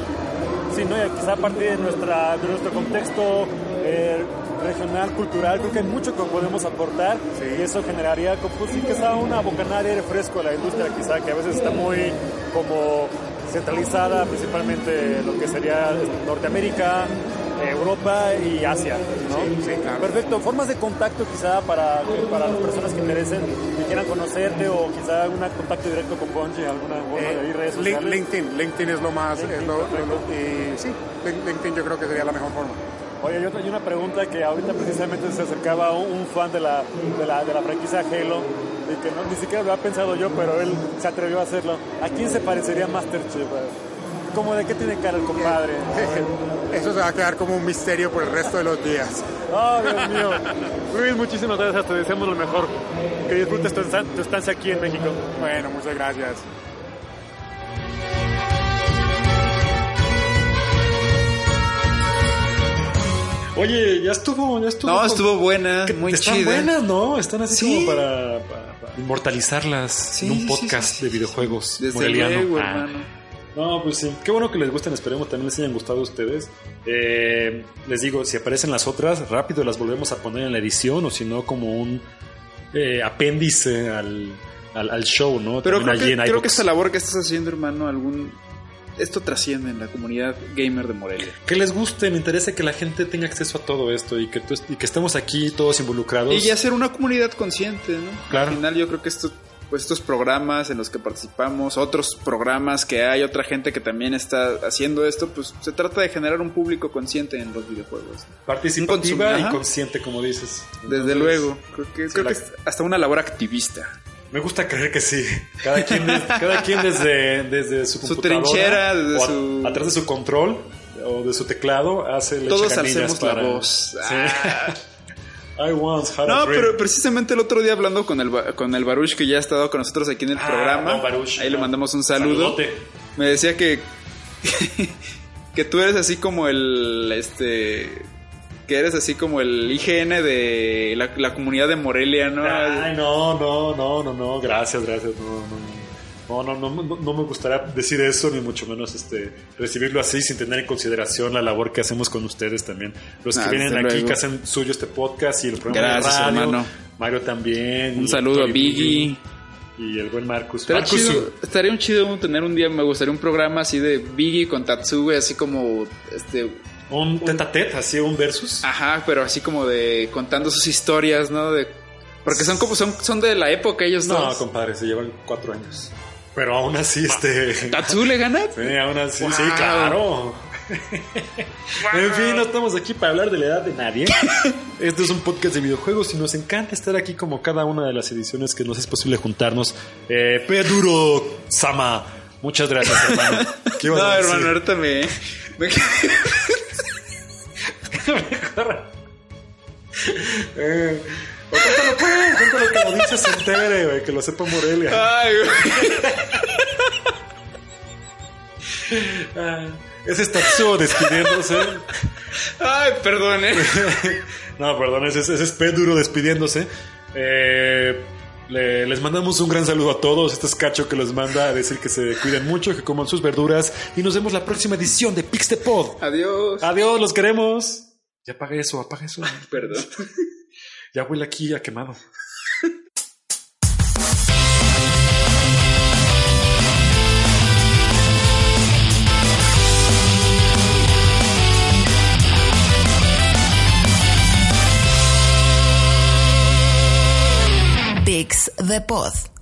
sí, ¿no? Y quizá a partir de, nuestra, de nuestro contexto eh, regional, cultural, creo que hay mucho que podemos aportar y eso generaría, pues sí, quizá una bocanada de aire fresco a la industria, quizá que a veces está muy como centralizada, principalmente lo que sería Norteamérica, Europa y Asia, ¿no? Sí, sí, claro. Perfecto. Formas de contacto quizá para, para las personas que interesen y quieran conocerte o quizá un contacto directo con Bungie, alguna forma de redes Eh, Lin- sociales. LinkedIn, LinkedIn es lo más, LinkedIn, es lo- lo- perfecto. y sí, Lin- LinkedIn yo creo que sería la mejor forma. Oye, yo hay una pregunta que ahorita precisamente se acercaba un, un fan de la, de la, de la franquicia Halo y que no, ni siquiera lo había pensado yo, pero él se atrevió a hacerlo. ¿A quién se parecería Masterchef? ¿Cómo de qué tiene cara el compadre? Eso se va a quedar como un misterio por el resto de los días. Oh, Dios mío. Luis, muchísimas gracias. Te deseamos lo mejor. Que disfrutes tu, tu estancia aquí en México. Bueno, muchas gracias. Oye, ya estuvo, ya estuvo. No, estuvo buena, muy Están chida. buenas, ¿no? Están así Sí. como para, para- para inmortalizarlas Sí, en un podcast sí, de videojuegos. Desde luego, Ah. hermano. No, pues sí. Qué bueno que les gusten. Esperemos también les hayan gustado a ustedes. Eh, les digo, si aparecen las otras, rápido las volvemos a poner en la edición o si no, como un eh, apéndice al, al, al show, ¿no? Pero También creo que, creo que esta labor que estás haciendo, hermano, algún esto trasciende en la comunidad gamer de Morelia. Que les guste, me interesa que la gente tenga acceso a todo esto y que, tú- y que estemos aquí todos involucrados. Y hacer una comunidad consciente, ¿no? Claro. Al final yo creo que esto, pues estos programas en los que participamos, otros programas que hay, otra gente que también está haciendo esto, pues se trata de generar un público consciente en los videojuegos. Participativa y consciente, como dices. Desde Entonces, luego, creo que, creo la- que es hasta una labor activista. Me gusta creer que sí. Cada quien, des- cada quien desde, desde su Su trinchera, desde a- su- atrás de su control o de su teclado hace le Todos alcemos la voz. Sí. Ah. I once had No, pero precisamente el otro día hablando con el, con el Baruch que ya ha estado con nosotros aquí en el Ah, programa, Baruch. ahí le mandamos un saludo. Saludote. Me decía que que tú eres así como el este que eres así como el IGN de la, la comunidad de Morelia, ¿no? Ay, no, no, no, no, no, gracias, gracias, no, no. No, no, no, no, no me gustaría decir eso, ni mucho menos este recibirlo así sin tener en consideración la labor que hacemos con ustedes también. Los que Ah, vienen aquí, luego. que hacen suyo este podcast y el programa Gracias, de radio. hermano. Mario también. Un saludo a Biggie. Y el buen Marcus. Estaría Marcus, chido, estaría un chido tener un día, me gustaría un programa así de Biggie con Tatsube, así como este un tete a tete, así un versus. Ajá, pero así como de contando sus historias, ¿no? De porque son como son son de la época ellos no, dos. compadre, se llevan cuatro años. Pero aún así, este. ¿Tatsu le gana? Sí, aún así, sí, Wow. claro. en fin, no estamos aquí para hablar de la edad de nadie. Este es un podcast de videojuegos y nos encanta estar aquí como cada una de las ediciones que nos es posible juntarnos. Eh, Peduro Sama, muchas gracias, hermano. ¿Qué No, a decir? hermano, ahorita me, me- Eh, o cuéntalo, pues, cuéntalo que lo dices se entere, güey, que lo sepa Morelia. Ay, güey. Ah, ese es Tatsuo despidiéndose. Ay, perdón, eh. No, perdón, ese, es- ese es Peduro despidiéndose. Eh, le- les mandamos un gran saludo a todos. Este es Cacho que los manda a decir que se cuiden mucho, que coman sus verduras. Y nos vemos la próxima edición de Pixtepod. Adiós. Adiós, los queremos. Ya apaga eso, apaga eso. Perdón. Ya huele aquí a quemado. Pix the Pod.